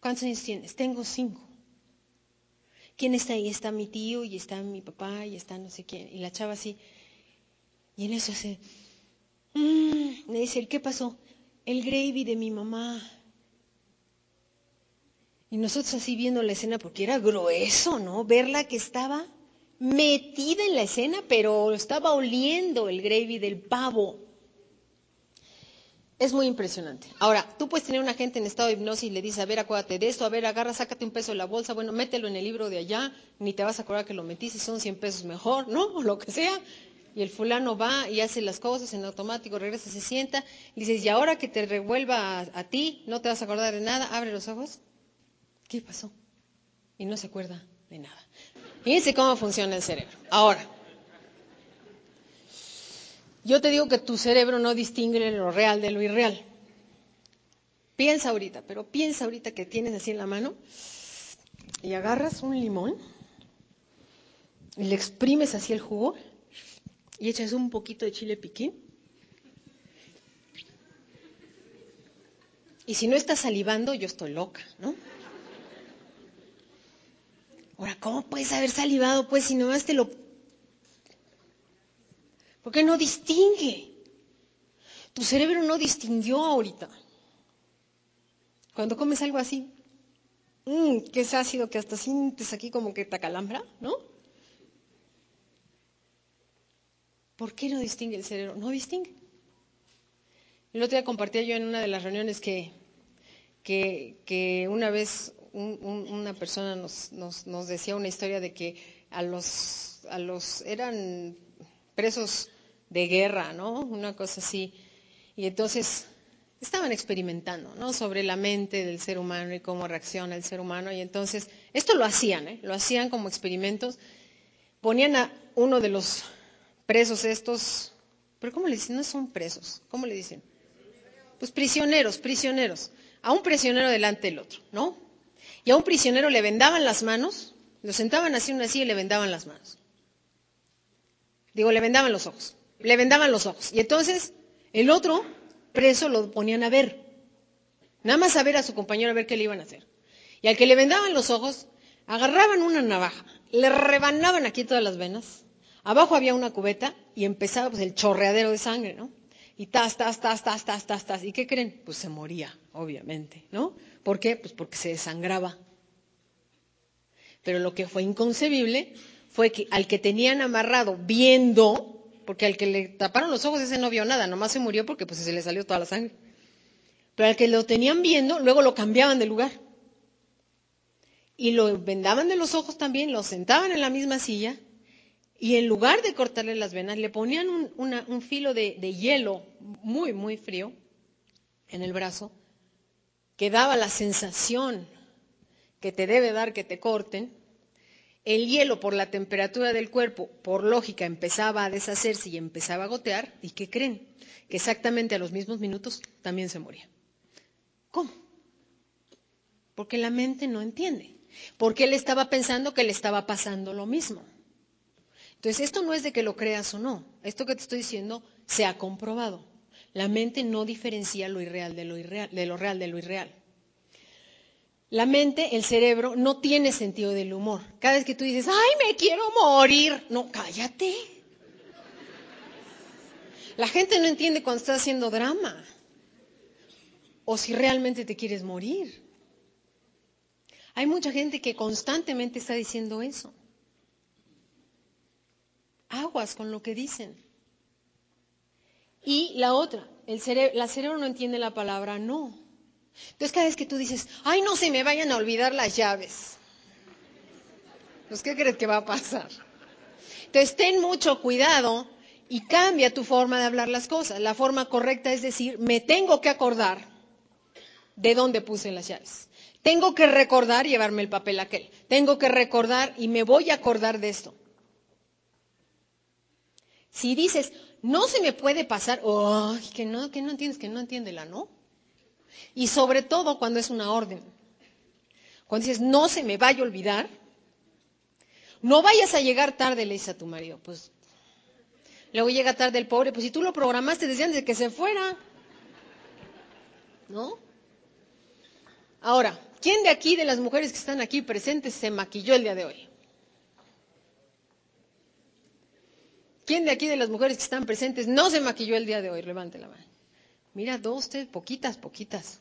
¿Cuántos años tienes? Tengo cinco. ¿Quién está ahí? Está mi tío y está mi papá y está no sé quién. Y la chava así. Y en eso hace, mm", le dice, ¿qué pasó? El gravy de mi mamá. Y nosotros así viendo la escena, porque era grueso, ¿no? Verla que estaba metida en la escena, pero estaba oliendo el gravy del pavo. Es muy impresionante. Ahora, tú puedes tener una gente en estado de hipnosis y le dices, a ver, acuérdate de esto, a ver, agarra, sácate un peso de la bolsa, bueno, mételo en el libro de allá, ni te vas a acordar que lo metiste, son 100 pesos mejor, ¿no? O lo que sea. Y el fulano va y hace las cosas en automático, regresa, se sienta, y dices, y ahora que te revuelva a ti, no te vas a acordar de nada, abre los ojos ¿Qué pasó? Y no se acuerda de nada. Fíjense cómo funciona el cerebro. Ahora, yo te digo que tu cerebro no distingue lo real de lo irreal. Piensa ahorita, pero piensa ahorita que tienes así en la mano y agarras un limón y le exprimes así el jugo y echas un poquito de chile piquín. Y si no estás salivando, yo estoy loca, ¿no? Ahora, ¿cómo puedes haber salivado, pues, si nomás te lo... ¿Por qué no distingue? Tu cerebro no distinguió ahorita. Cuando comes algo así, mmm, que es ácido, que hasta sientes aquí como que te acalambra, ¿no? ¿Por qué no distingue el cerebro? No distingue. El otro día compartía yo en una de las reuniones que, que, que una vez una persona nos, nos, decía una historia de que a los, a los eran presos de guerra, ¿no? Una cosa así. Y entonces estaban experimentando, ¿no? Sobre la mente del ser humano y cómo reacciona el ser humano. Y entonces, esto lo hacían, ¿eh? Lo hacían como experimentos. Ponían a uno de los presos estos, pero ¿cómo le dicen? No son presos, ¿cómo le dicen? Pues prisioneros, prisioneros. A un prisionero delante del otro, ¿no? Y a un prisionero le vendaban las manos, lo sentaban así una silla y le vendaban las manos. Digo, le vendaban los ojos, le vendaban los ojos. Y entonces el otro preso lo ponían a ver, nada más a ver a su compañero a ver qué le iban a hacer. Y al que le vendaban los ojos, agarraban una navaja, le rebanaban aquí todas las venas, abajo había una cubeta y empezaba pues el chorreadero de sangre, ¿no? Y tas, tas, tas, tas, tas, tas, tas. ¿Y qué creen? Pues se moría, obviamente, ¿no? ¿Por qué? Pues porque se desangraba. Pero lo que fue inconcebible fue que al que tenían amarrado viendo, porque al que le taparon los ojos ese no vio nada, nomás se murió porque pues se le salió toda la sangre. Pero al que lo tenían viendo, luego lo cambiaban de lugar. Y lo vendaban de los ojos también, lo sentaban en la misma silla Y en lugar de cortarle las venas, le ponían un, filo de, de hielo muy, muy frío en el brazo, que daba la sensación que te debe dar que te corten, el hielo por la temperatura del cuerpo, por lógica, empezaba a deshacerse y empezaba a gotear, ¿y qué creen? Que exactamente a los mismos minutos también se moría. ¿Cómo? Porque la mente no entiende. Porque él estaba pensando que le estaba pasando lo mismo. Entonces, esto no es de que lo creas o no. Esto que te estoy diciendo se ha comprobado. La mente no diferencia lo irreal de lo, irreal, de lo real de lo irreal. La mente, el cerebro, no tiene sentido del humor. Cada vez que tú dices, ay, me quiero morir, no, cállate. La gente no entiende cuando estás haciendo drama o si realmente te quieres morir. Hay mucha gente que constantemente está diciendo eso. Aguas con lo que dicen. Y la otra, el cerebro, no entiende la palabra no. Entonces cada vez que tú dices, ay, no se me vayan a olvidar las llaves, pues ¿qué crees que va a pasar? Entonces ten mucho cuidado y cambia tu forma de hablar las cosas. La forma correcta es decir, me tengo que acordar de dónde puse las llaves. Tengo que recordar llevarme el papel aquel. Tengo que recordar y me voy a acordar de esto. Si dices, no se me puede pasar, oh, que no, que no entiendes, que no entiende la no. Y sobre todo cuando es una orden. Cuando dices, no se me vaya a olvidar, no vayas a llegar tarde, le dice a tu marido. Pues luego llega tarde el pobre, pues si tú lo programaste desde antes de que se fuera. ¿No? Ahora, ¿quién de aquí, de las mujeres que están aquí presentes, se maquilló el día de hoy? ¿Quién de aquí, de las mujeres que están presentes, no se maquilló el día de hoy? Levante la mano. Mira, dos, tres, poquitas, poquitas.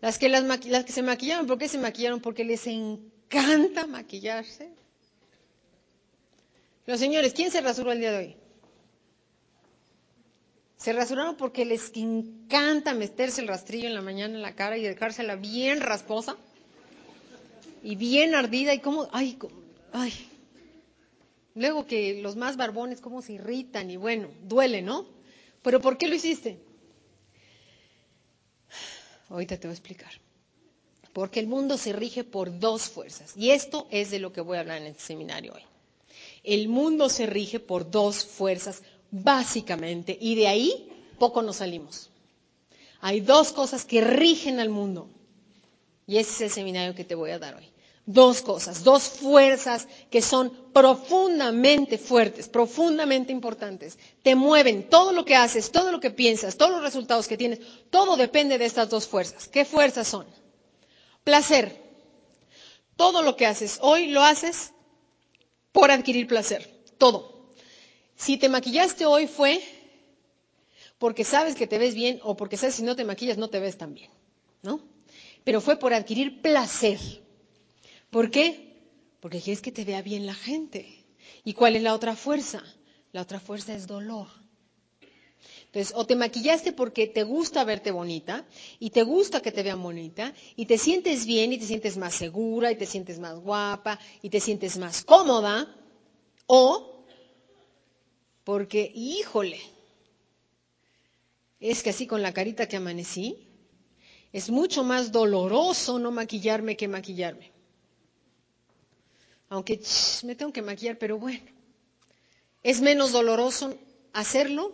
Las que, las, las que se maquillaron, ¿por qué se maquillaron? Porque les encanta maquillarse. Los señores, ¿quién se rasuró el día de hoy? Se rasuraron porque les encanta meterse el rastrillo en la mañana en la cara y dejársela bien rasposa y bien ardida y como, ay, ay. Luego que los más barbones, cómo se irritan y bueno, duele, ¿no? Pero ¿por qué lo hiciste? Ahorita te voy a explicar. Porque el mundo se rige por dos fuerzas. Y esto es de lo que voy a hablar en este seminario hoy. El mundo se rige por dos fuerzas, básicamente, y de ahí poco nos salimos. Hay dos cosas que rigen al mundo. Y ese es el seminario que te voy a dar hoy dos cosas, dos fuerzas que son profundamente fuertes, profundamente importantes. Te mueven todo lo que haces, todo lo que piensas, todos los resultados que tienes, todo depende de estas dos fuerzas. ¿Qué fuerzas son? Placer. Todo lo que haces hoy lo haces por adquirir placer. Todo. Si te maquillaste hoy fue porque sabes que te ves bien o porque sabes si no te maquillas no te ves tan bien, ¿no? Pero fue por adquirir placer. ¿Por qué? Porque quieres que te vea bien la gente. ¿Y cuál es la otra fuerza? La otra fuerza es dolor. Entonces, o te maquillaste porque te gusta verte bonita y te gusta que te vean bonita y te sientes bien y te sientes más segura y te sientes más guapa y te sientes más cómoda, o porque, híjole, es que así con la carita que amanecí, es mucho más doloroso no maquillarme que maquillarme aunque me tengo que maquillar, pero bueno, es menos doloroso hacerlo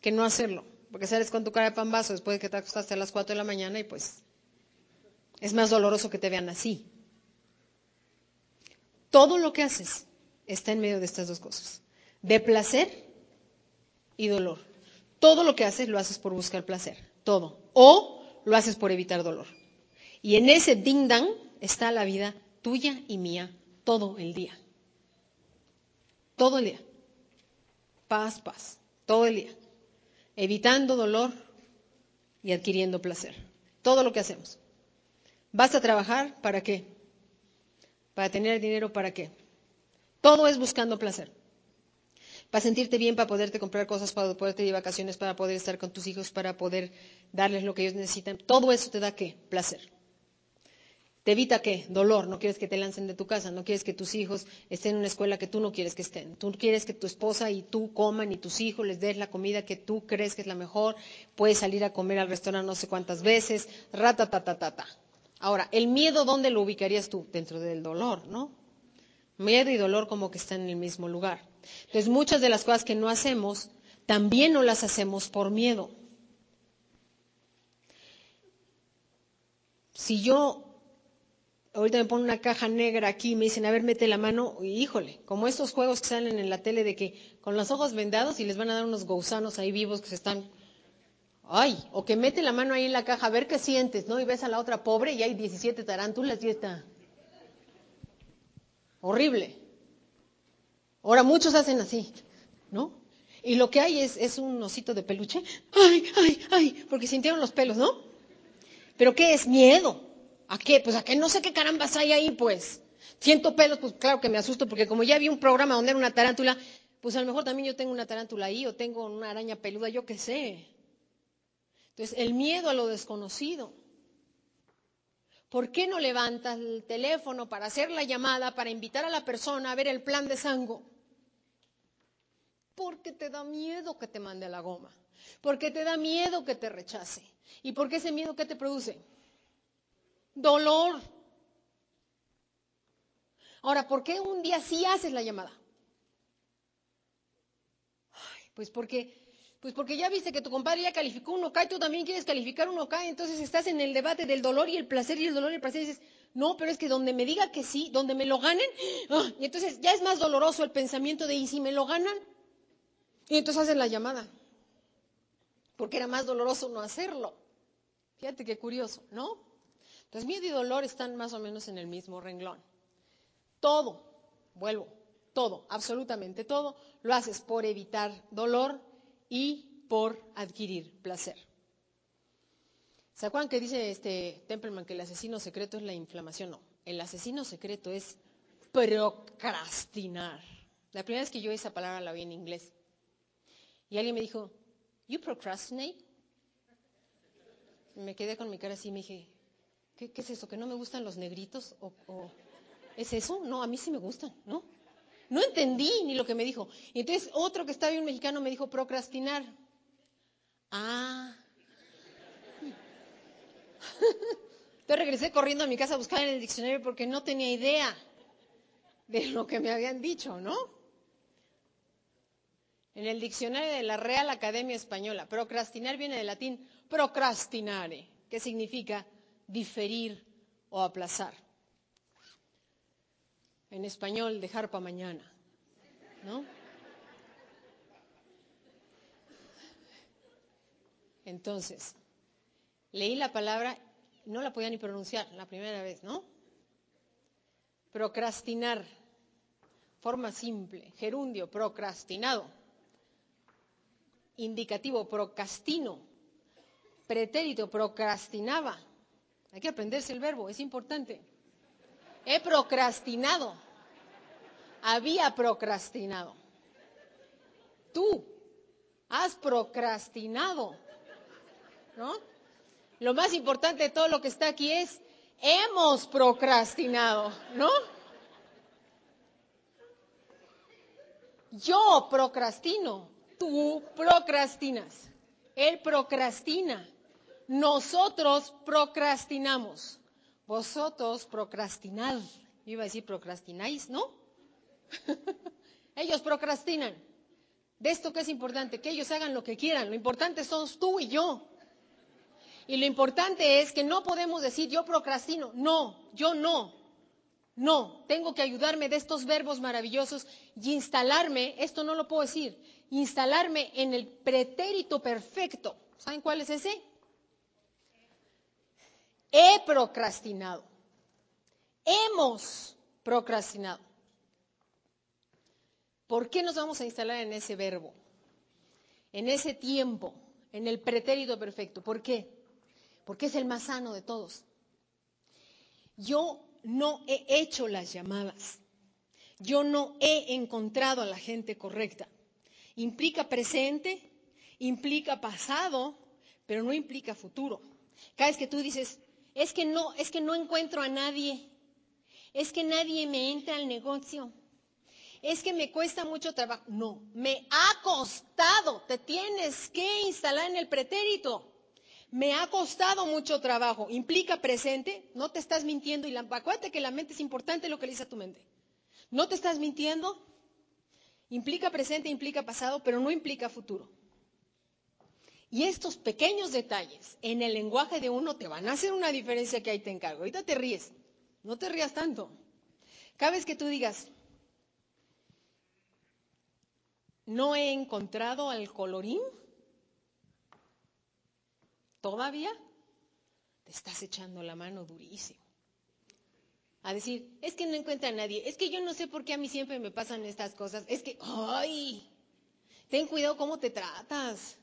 que no hacerlo, porque sales con tu cara de pambazo después de que te acostaste a las 4 de la mañana y pues es más doloroso que te vean así. Todo lo que haces está en medio de estas dos cosas, de placer y dolor. Todo lo que haces lo haces por buscar placer, todo, o lo haces por evitar dolor. Y en ese ding dang está la vida tuya y mía todo el día. Todo el día. Paz, paz. Todo el día. Evitando dolor y adquiriendo placer. Todo lo que hacemos. ¿Vas a trabajar para qué? Para tener dinero para qué? Todo es buscando placer. Para sentirte bien, para poderte comprar cosas, para poderte ir de vacaciones, para poder estar con tus hijos, para poder darles lo que ellos necesitan. Todo eso te da qué? Placer te evita qué? Dolor. No quieres que te lancen de tu casa, no quieres que tus hijos estén en una escuela que tú no quieres que estén. Tú quieres que tu esposa y tú coman y tus hijos les des la comida que tú crees que es la mejor. Puedes salir a comer al restaurante no sé cuántas veces. Rata, ta, ta, ta, ta. Ahora, el miedo, ¿dónde lo ubicarías tú? Dentro del dolor, ¿no? Miedo y dolor como que están en el mismo lugar. Entonces, muchas de las cosas que no hacemos, también no las hacemos por miedo. Si yo ahorita me ponen una caja negra aquí y me dicen, a ver, mete la mano, y híjole, como estos juegos que salen en la tele de que con los ojos vendados y les van a dar unos gusanos ahí vivos que se están, ay, o que mete la mano ahí en la caja a ver qué sientes, ¿no? Y ves a la otra pobre y hay 17 tarántulas y está horrible. Ahora muchos hacen así, ¿no? Y lo que hay es, es un osito de peluche, ay, ay, ay, porque sintieron los pelos, ¿no? ¿Pero qué es? Miedo. ¿A qué? Pues a que no sé qué carambas hay ahí, pues. Siento pelos, pues claro que me asusto, porque como ya vi un programa donde era una tarántula, pues a lo mejor también yo tengo una tarántula ahí, o tengo una araña peluda, yo qué sé. Entonces, el miedo a lo desconocido. ¿Por qué no levantas el teléfono para hacer la llamada, para invitar a la persona a ver el plan de sango? Porque te da miedo que te mande a la goma, porque te da miedo que te rechace. ¿Y por qué ese miedo qué te produce? Dolor. Ahora, ¿por qué un día sí haces la llamada? Ay, pues porque pues porque ya viste que tu compadre ya calificó un OK tú también quieres calificar un OK, entonces estás en el debate del dolor y el placer y el dolor y el placer y dices, no, pero es que donde me diga que sí, donde me lo ganen, ¡ah! y entonces ya es más doloroso el pensamiento de, ¿y si me lo ganan? Y entonces haces la llamada, porque era más doloroso no hacerlo. Fíjate qué curioso, ¿no? Entonces miedo y dolor están más o menos en el mismo renglón. Todo, vuelvo, todo, absolutamente todo, lo haces por evitar dolor, y por adquirir placer. ¿Se acuerdan que dice este Templeman que el asesino secreto es la inflamación? No, el asesino secreto es procrastinar. La primera vez que yo esa palabra la vi en inglés. Y alguien me dijo, ¿You procrastinate? Me quedé con mi cara así y me dije, ¿qué, es eso? ¿Que no me gustan los negritos? ¿O, ¿O, es eso? No, a mí sí me gustan, ¿no? No entendí ni lo que me dijo. Y entonces otro que estaba bien mexicano me dijo procrastinar. Ah. Entonces regresé corriendo a mi casa a buscar en el diccionario porque no tenía idea de lo que me habían dicho, ¿no? En el diccionario de la Real Academia Española, procrastinar viene del latín procrastinare, que significa diferir o aplazar en español dejar para mañana, ¿no? Entonces, leí la palabra, no la podía ni pronunciar la primera vez, ¿no? Procrastinar, forma simple, gerundio, procrastinado, indicativo, procrastino, pretérito, procrastinaba. Hay que aprenderse el verbo, es importante. He procrastinado. Había procrastinado. Tú has procrastinado. ¿No? Lo más importante de todo lo que está aquí es, hemos procrastinado, ¿no? Yo procrastino, tú procrastinas, él procrastina, nosotros procrastinamos. Vosotros procrastinad. Iba a decir procrastináis, ¿no? ellos procrastinan. De esto que es importante, que ellos hagan lo que quieran. Lo importante son tú y yo. Y lo importante es que no podemos decir yo procrastino. No, yo no. No, tengo que ayudarme de estos verbos maravillosos y instalarme, esto no lo puedo decir, instalarme en el pretérito perfecto. ¿Saben cuál es ese? He procrastinado. Hemos procrastinado. ¿Por qué nos vamos a instalar en ese verbo? En ese tiempo, en el pretérito perfecto. ¿Por qué? Porque es el más sano de todos. Yo no he hecho las llamadas. Yo no he encontrado a la gente correcta. Implica presente, implica pasado, pero no implica futuro. Cada vez que tú dices, Es que no, es que no encuentro a nadie. Es que nadie me entra al negocio. Es que me cuesta mucho trabajo. No, me ha costado. Te tienes que instalar en el pretérito. Me ha costado mucho trabajo. Implica presente. No te estás mintiendo. Y la, acuérdate que la mente es importante lo que le dice a tu mente. No te estás mintiendo. Implica presente, implica pasado, pero no implica futuro. Y estos pequeños detalles en el lenguaje de uno te van a hacer una diferencia que ahí te encargo. Ahorita te ríes, no te rías tanto. Cada vez que tú digas, no he encontrado al colorín, todavía te estás echando la mano durísimo. A decir, es que no encuentra a nadie, es que yo no sé por qué a mí siempre me pasan estas cosas, es que, ay, ten cuidado cómo te tratas.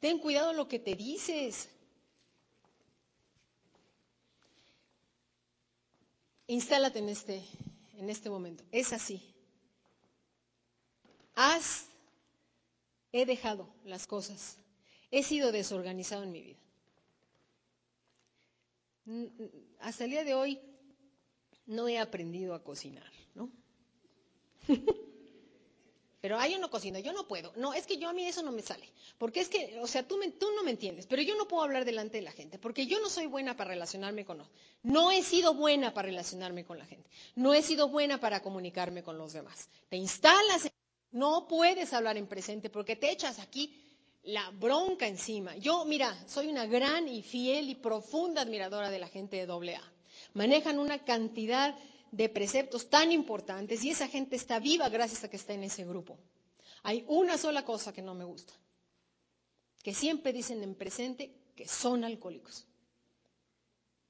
Ten cuidado lo que te dices. Instálate en este, en este momento. Es así. Has, he dejado las cosas. He sido desorganizado en mi vida. Hasta el día de hoy no he aprendido a cocinar, ¿no? Pero ay, yo no yo no puedo. No, es que yo a mí eso no me sale. Porque es que, o sea, tú, tú no me entiendes, pero yo no puedo hablar delante de la gente, porque yo no soy buena para relacionarme con los. No he sido buena para relacionarme con la gente. No he sido buena para comunicarme con los demás. Te instalas, no puedes hablar en presente porque te echas aquí la bronca encima. Yo, mira, soy una gran y fiel y profunda admiradora de la gente de AA. Manejan una cantidad de preceptos tan importantes y esa gente está viva gracias a que está en ese grupo. Hay una sola cosa que no me gusta, que siempre dicen en presente que son alcohólicos.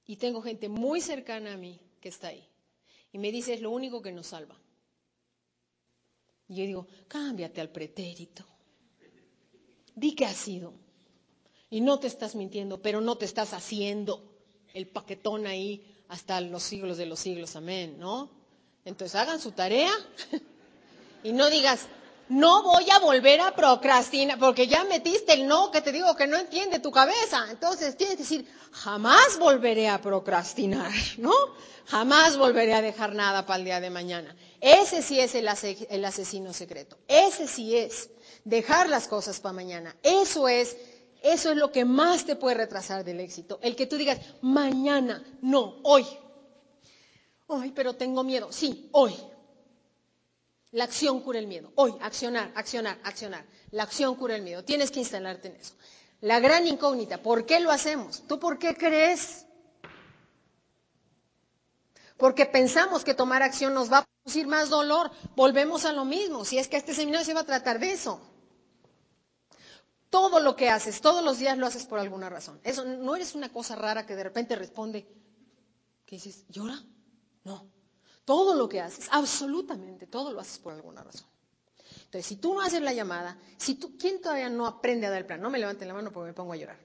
Y tengo gente muy cercana a mí que está ahí. Y me dice, es lo único que nos salva. Y yo digo, cámbiate al pretérito. Di que has sido. Y no te estás mintiendo, pero no te estás haciendo el paquetón ahí hasta los siglos de los siglos, amén, ¿no? Entonces hagan su tarea y no digas, no voy a volver a procrastinar, porque ya metiste el no que te digo que no entiende tu cabeza. Entonces tienes que decir, jamás volveré a procrastinar, ¿no? Jamás volveré a dejar nada para el día de mañana. Ese sí es el, asesino secreto. Ese sí es dejar las cosas para mañana. Eso es eso es lo que más te puede retrasar del éxito. El que tú digas, mañana, no, hoy. Ay, pero tengo miedo. Sí, hoy. La acción cura el miedo. Hoy, accionar, accionar, accionar. La acción cura el miedo. Tienes que instalarte en eso. La gran incógnita, ¿por qué lo hacemos? ¿Tú por qué crees? Porque pensamos que tomar acción nos va a producir más dolor. Volvemos a lo mismo. Si es que este seminario se va a tratar de eso. Todo lo que haces, todos los días lo haces por alguna razón. Eso no eres una cosa rara que de repente responde, ¿qué dices? ¿Llora? No. Todo lo que haces, absolutamente todo lo haces por alguna razón. Entonces, si tú no haces la llamada, si tú, ¿quién todavía no aprende a dar el plan? No me levanten la mano porque me pongo a llorar.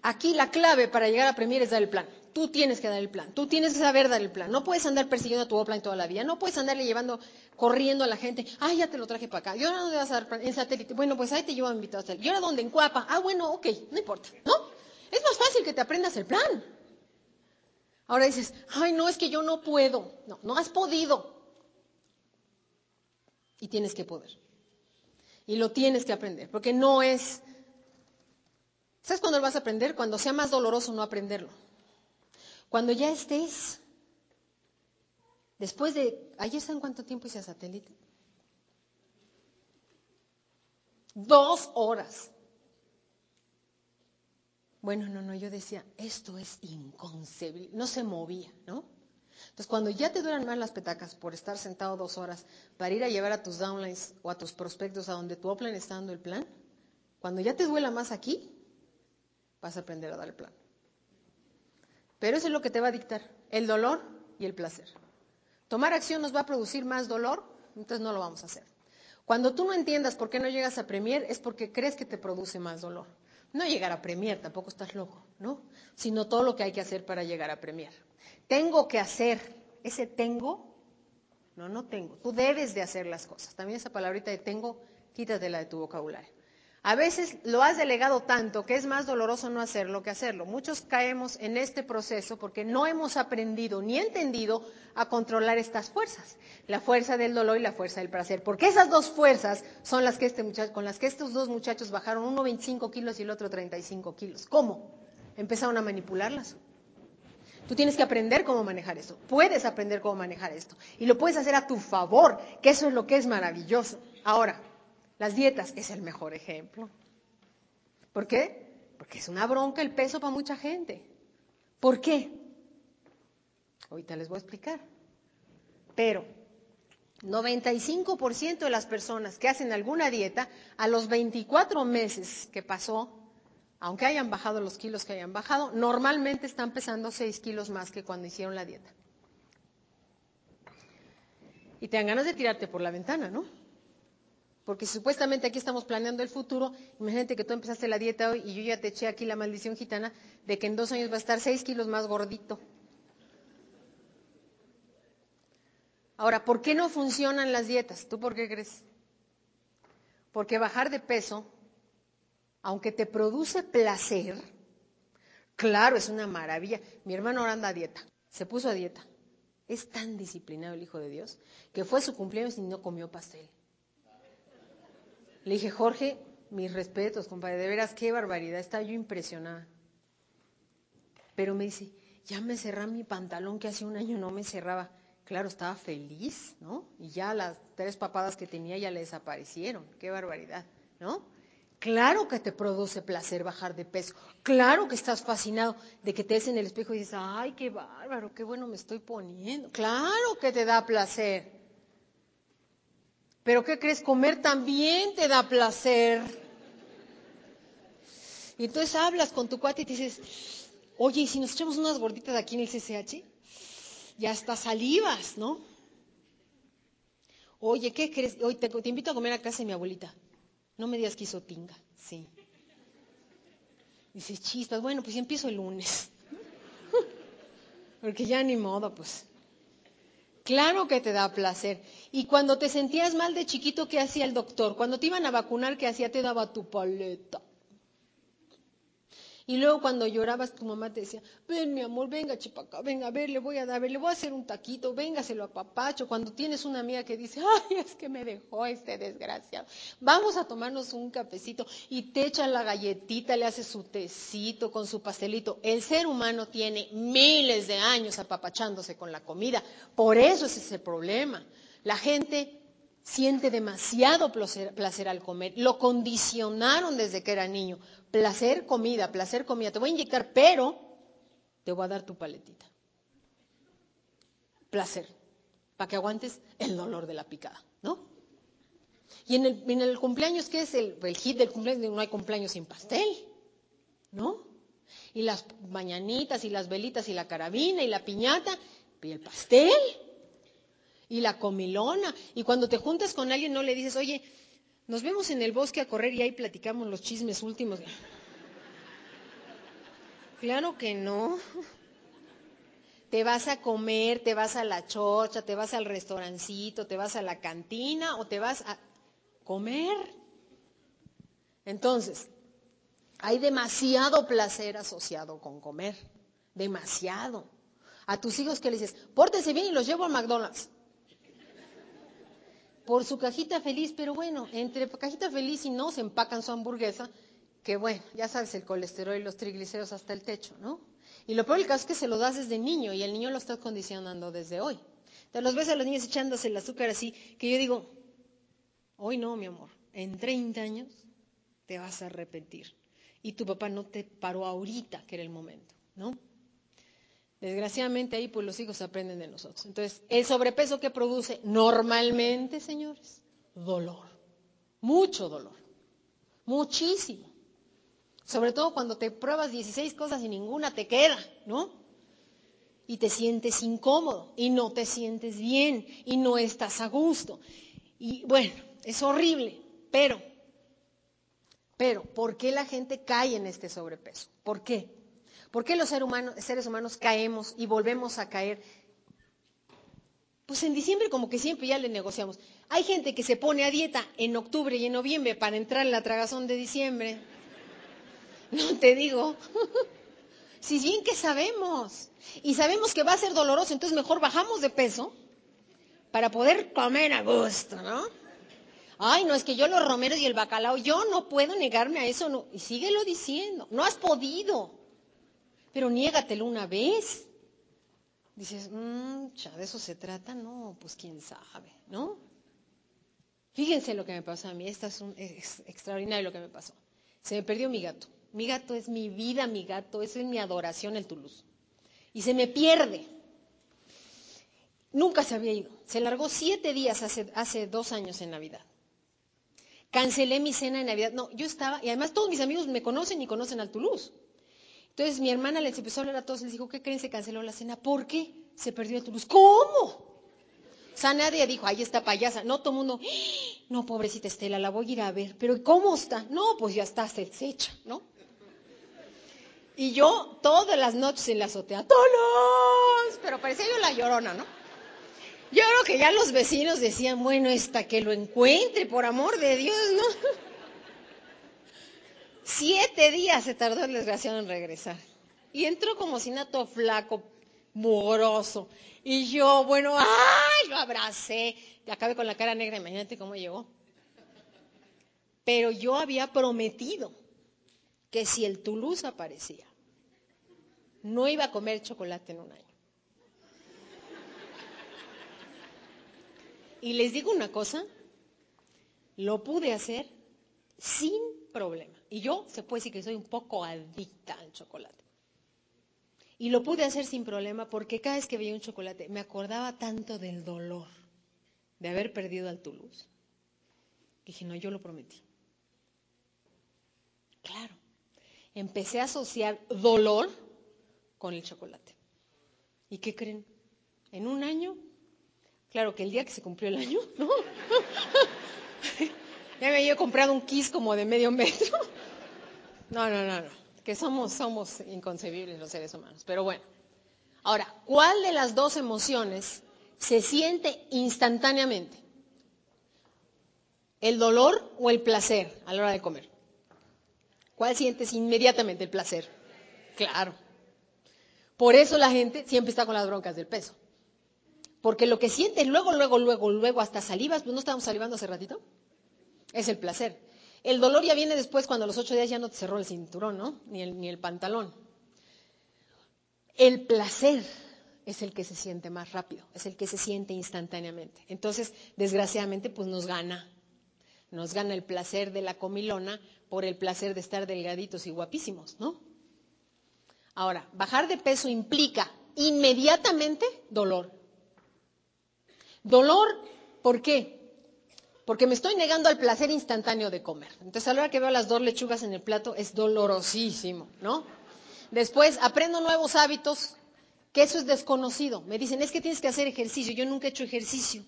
Aquí la clave para llegar a Premier es dar el plan. Tú tienes que dar el plan. Tú tienes que saber dar el plan. No puedes andar persiguiendo a tu plan toda la vida. No puedes andarle llevando, corriendo a la gente. Ay, ya te lo traje para acá. ¿Y ahora dónde vas a dar plan? En satélite. Bueno, pues ahí te llevo a invitar a satélite. ¿Y ahora dónde? En Cuapa. Ah, bueno, ok, no importa. ¿No? Es más fácil que te aprendas el plan. Ahora dices, ay, no, es que yo no puedo. No, no has podido. Y tienes que poder. Y lo tienes que aprender. Porque no es. ¿Sabes cuándo lo vas a aprender? Cuando sea más doloroso no aprenderlo. Cuando ya estés, después de, ¿ayer saben cuánto tiempo hice a satélite? Dos horas. Bueno, no, no, yo decía, esto es inconcebible, no se movía, ¿no? Entonces, cuando ya te duran más las petacas por estar sentado dos horas para ir a llevar a tus downlines o a tus prospectos a donde tu upline está dando el plan, cuando ya te duela más aquí, vas a aprender a dar el plan. Pero eso es lo que te va a dictar, el dolor y el placer. Tomar acción nos va a producir más dolor, entonces no lo vamos a hacer. Cuando tú no entiendas por qué no llegas a Premier, es porque crees que te produce más dolor. No llegar a Premier, tampoco estás loco, ¿no? Sino todo lo que hay que hacer para llegar a Premier. Tengo que hacer, ese tengo, no, no tengo. Tú debes de hacer las cosas. También esa palabrita de tengo, quítatela de tu vocabulario. A veces lo has delegado tanto que es más doloroso no hacerlo que hacerlo. Muchos caemos en este proceso porque no hemos aprendido ni entendido a controlar estas fuerzas, la fuerza del dolor y la fuerza del placer. Porque esas dos fuerzas son las que este con las que estos dos muchachos bajaron, uno 25 kilos y el otro 35 kilos. ¿Cómo? Empezaron a manipularlas. Tú tienes que aprender cómo manejar esto. Puedes aprender cómo manejar esto. Y lo puedes hacer a tu favor, que eso es lo que es maravilloso. Ahora, las dietas es el mejor ejemplo. ¿Por qué? Porque es una bronca el peso para mucha gente. ¿Por qué? Ahorita les voy a explicar. Pero 95% de las personas que hacen alguna dieta, a los 24 meses que pasó, aunque hayan bajado los kilos que hayan bajado, normalmente están pesando 6 kilos más que cuando hicieron la dieta. Y te dan ganas de tirarte por la ventana, ¿no? Porque supuestamente aquí estamos planeando el futuro. Imagínate que tú empezaste la dieta hoy y yo ya te eché aquí la maldición gitana de que en dos años va a estar seis kilos más gordito. Ahora, ¿por qué no funcionan las dietas? ¿Tú por qué crees? Porque bajar de peso, aunque te produce placer, claro, es una maravilla. Mi hermano ahora anda a dieta, se puso a dieta. Es tan disciplinado el Hijo de Dios que fue su cumpleaños y no comió pastel. Le dije, Jorge, mis respetos, compadre, de veras, qué barbaridad, estaba yo impresionada. Pero me dice, ya me cerraba mi pantalón que hace un año no me cerraba. Claro, estaba feliz, ¿no? Y ya las tres papadas que tenía ya le desaparecieron. Qué barbaridad, ¿no? Claro que te produce placer bajar de peso. Claro que estás fascinado de que te ves en el espejo y dices, ay, qué bárbaro, qué bueno me estoy poniendo. Claro que te da placer. Pero ¿qué crees? Comer también te da placer. Y entonces hablas con tu cuate y te dices, oye, ¿y si nos echamos unas gorditas aquí en el CCH? Ya hasta salivas, ¿no? Oye, ¿qué crees? Hoy te, invito a comer a casa de mi abuelita. No me digas que hizo tinga. Sí. Dices, chispas, bueno, pues ya empiezo el lunes. Porque ya ni modo, pues. Claro que te da placer. Y cuando te sentías mal de chiquito, ¿qué hacía el doctor? Cuando te iban a vacunar, ¿qué hacía? Te daba tu paleta. Y luego cuando llorabas, tu mamá te decía, ven mi amor, venga chipaca, venga, a ver, le voy a dar, le voy a hacer un taquito, véngaselo a papacho. Cuando tienes una amiga que dice, ay, es que me dejó este desgraciado, vamos a tomarnos un cafecito y te echan la galletita, le haces su tecito con su pastelito. El ser humano tiene miles de años apapachándose con la comida, por eso es ese problema. La gente siente demasiado placer, al comer. Lo condicionaron desde que era niño. Placer, comida, placer, comida. Te voy a inyectar, pero te voy a dar tu paletita. Placer, para que aguantes el dolor de la picada, ¿no? Y en el, en el cumpleaños, ¿qué es el, el, hit del cumpleaños? No hay cumpleaños sin pastel, ¿no? Y las mañanitas y las velitas y la carabina y la piñata y el pastel y la comilona. Y cuando te juntas con alguien no le dices, oye, nos vemos en el bosque a correr y ahí platicamos los chismes últimos. Claro que no. Te vas a comer, te vas a la chocha, te vas al restaurancito, te vas a la cantina o te vas a comer. Entonces, hay demasiado placer asociado con comer. Demasiado. A tus hijos que le dices, pórtense bien y los llevo a McDonald's por su cajita feliz, pero bueno, entre cajita feliz y no se empacan su hamburguesa, que bueno, ya sabes, el colesterol y los triglicéridos hasta el techo, ¿no? Y lo peor del caso es que se lo das desde niño y el niño lo está condicionando desde hoy. Te los ves a los niños echándose el azúcar así, que yo digo, hoy no, mi amor, en 30 años te vas a arrepentir. Y tu papá no te paró ahorita, que era el momento, ¿no? Desgraciadamente ahí pues los hijos aprenden de nosotros. Entonces, el sobrepeso que produce normalmente, señores, dolor. Mucho dolor. Muchísimo. Sobre todo cuando te pruebas 16 cosas y ninguna te queda, ¿no? Y te sientes incómodo y no te sientes bien y no estás a gusto. Y bueno, es horrible, pero, pero, ¿por qué la gente cae en este sobrepeso? ¿Por qué? ¿Por qué los seres humanos, caemos y volvemos a caer? Pues en diciembre como que siempre ya le negociamos. Hay gente que se pone a dieta en octubre y en noviembre para entrar en la tragazón de diciembre. No te digo. Si bien que sabemos. Y sabemos que va a ser doloroso, entonces mejor bajamos de peso para poder comer a gusto, ¿no? Ay, no, es que yo los romeros y el bacalao, yo no puedo negarme a eso. Y síguelo diciendo, no has podido. Pero niégatelo una vez. Dices, mmm, de eso se trata, no, pues quién sabe, ¿no? Fíjense lo que me pasó a mí, esta es, un, es extraordinario lo que me pasó. Se me perdió mi gato. Mi gato es mi vida, mi gato, eso es mi adoración, el Toulouse. Y se me pierde. Nunca se había ido. Se largó siete días hace, hace dos años en Navidad. Cancelé mi cena de Navidad. No, yo estaba, y además todos mis amigos me conocen y conocen al Toulouse. Entonces mi hermana les empezó a hablar a todos y les dijo, ¿qué creen? Se canceló la cena. ¿Por qué? Se perdió el Toulouse. ¿Cómo? O sea, nadie dijo, ahí está payasa. No, todo el mundo, no, pobrecita Estela, la voy a ir a ver. Pero ¿cómo está? No, pues ya está, se hecha, ¿no? Y yo todas las noches en la azotea, ¡Tolos! Pero parecía yo la llorona, ¿no? Yo creo que ya los vecinos decían, bueno, esta que lo encuentre, por amor de Dios, ¿no? Siete días se tardó el desgraciado en regresar. Y entró como si nato flaco, mugroso. Y yo, bueno, ¡ay! Lo abracé. Y acabé con la cara negra, imagínate cómo llegó. Pero yo había prometido que si el Toulouse aparecía, no iba a comer chocolate en un año. Y les digo una cosa, lo pude hacer sin problema. Y yo se puede decir que soy un poco adicta al chocolate. Y lo pude hacer sin problema porque cada vez que veía un chocolate me acordaba tanto del dolor de haber perdido al Toulouse. Dije, no, yo lo prometí. Claro. Empecé a asociar dolor con el chocolate. ¿Y qué creen? En un año, claro que el día que se cumplió el año, ¿no? ya me había comprado un kiss como de medio metro. No, no, no, no. Que somos, somos inconcebibles los seres humanos. Pero bueno. Ahora, ¿cuál de las dos emociones se siente instantáneamente? ¿El dolor o el placer a la hora de comer? ¿Cuál sientes inmediatamente el placer? Claro. Por eso la gente siempre está con las broncas del peso. Porque lo que siente luego, luego, luego, luego, hasta salivas, pues no estábamos salivando hace ratito, es el placer. El dolor ya viene después cuando a los ocho días ya no te cerró el cinturón, ¿no? Ni el, ni el pantalón. El placer es el que se siente más rápido, es el que se siente instantáneamente. Entonces, desgraciadamente, pues nos gana. Nos gana el placer de la comilona por el placer de estar delgaditos y guapísimos, ¿no? Ahora, bajar de peso implica inmediatamente dolor. Dolor, ¿por qué? Porque me estoy negando al placer instantáneo de comer. Entonces, a la hora que veo las dos lechugas en el plato, es dolorosísimo, ¿no? Después, aprendo nuevos hábitos, que eso es desconocido. Me dicen, es que tienes que hacer ejercicio. Yo nunca he hecho ejercicio.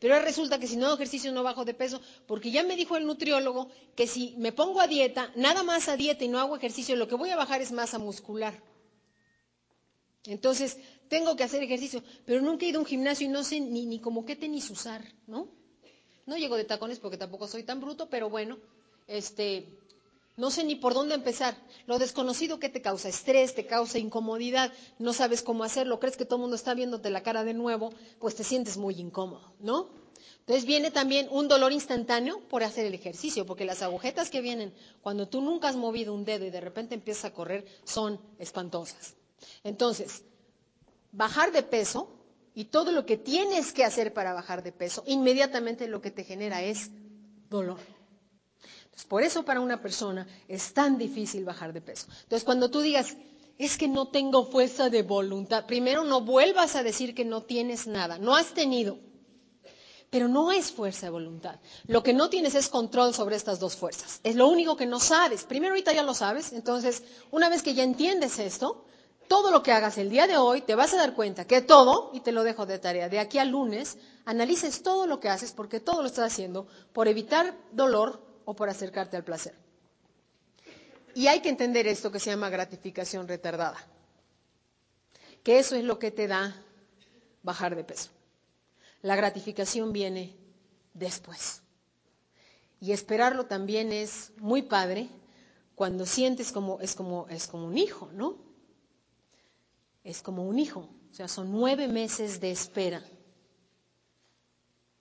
Pero resulta que si no hago ejercicio no bajo de peso, porque ya me dijo el nutriólogo que si me pongo a dieta, nada más a dieta y no hago ejercicio, lo que voy a bajar es masa muscular. Entonces, tengo que hacer ejercicio, pero nunca he ido a un gimnasio y no sé ni, ni como qué tenis usar, ¿no? No llego de tacones porque tampoco soy tan bruto, pero bueno, este, no sé ni por dónde empezar. Lo desconocido que te causa estrés, te causa incomodidad, no sabes cómo hacerlo, crees que todo el mundo está viéndote la cara de nuevo, pues te sientes muy incómodo, ¿no? Entonces viene también un dolor instantáneo por hacer el ejercicio, porque las agujetas que vienen cuando tú nunca has movido un dedo y de repente empiezas a correr son espantosas. Entonces, bajar de peso y todo lo que tienes que hacer para bajar de peso, inmediatamente lo que te genera es dolor por eso para una persona es tan difícil bajar de peso. Entonces, cuando tú digas, es que no tengo fuerza de voluntad, primero no vuelvas a decir que no tienes nada, no has tenido. Pero no es fuerza de voluntad. Lo que no tienes es control sobre estas dos fuerzas. Es lo único que no sabes. Primero ahorita ya lo sabes. Entonces, una vez que ya entiendes esto, todo lo que hagas el día de hoy, te vas a dar cuenta que todo, y te lo dejo de tarea, de aquí al lunes, analices todo lo que haces, porque todo lo estás haciendo por evitar dolor, o por acercarte al placer. Y hay que entender esto que se llama gratificación retardada, que eso es lo que te da bajar de peso. La gratificación viene después. Y esperarlo también es muy padre cuando sientes como es como es como un hijo, ¿no? Es como un hijo, o sea, son nueve meses de espera.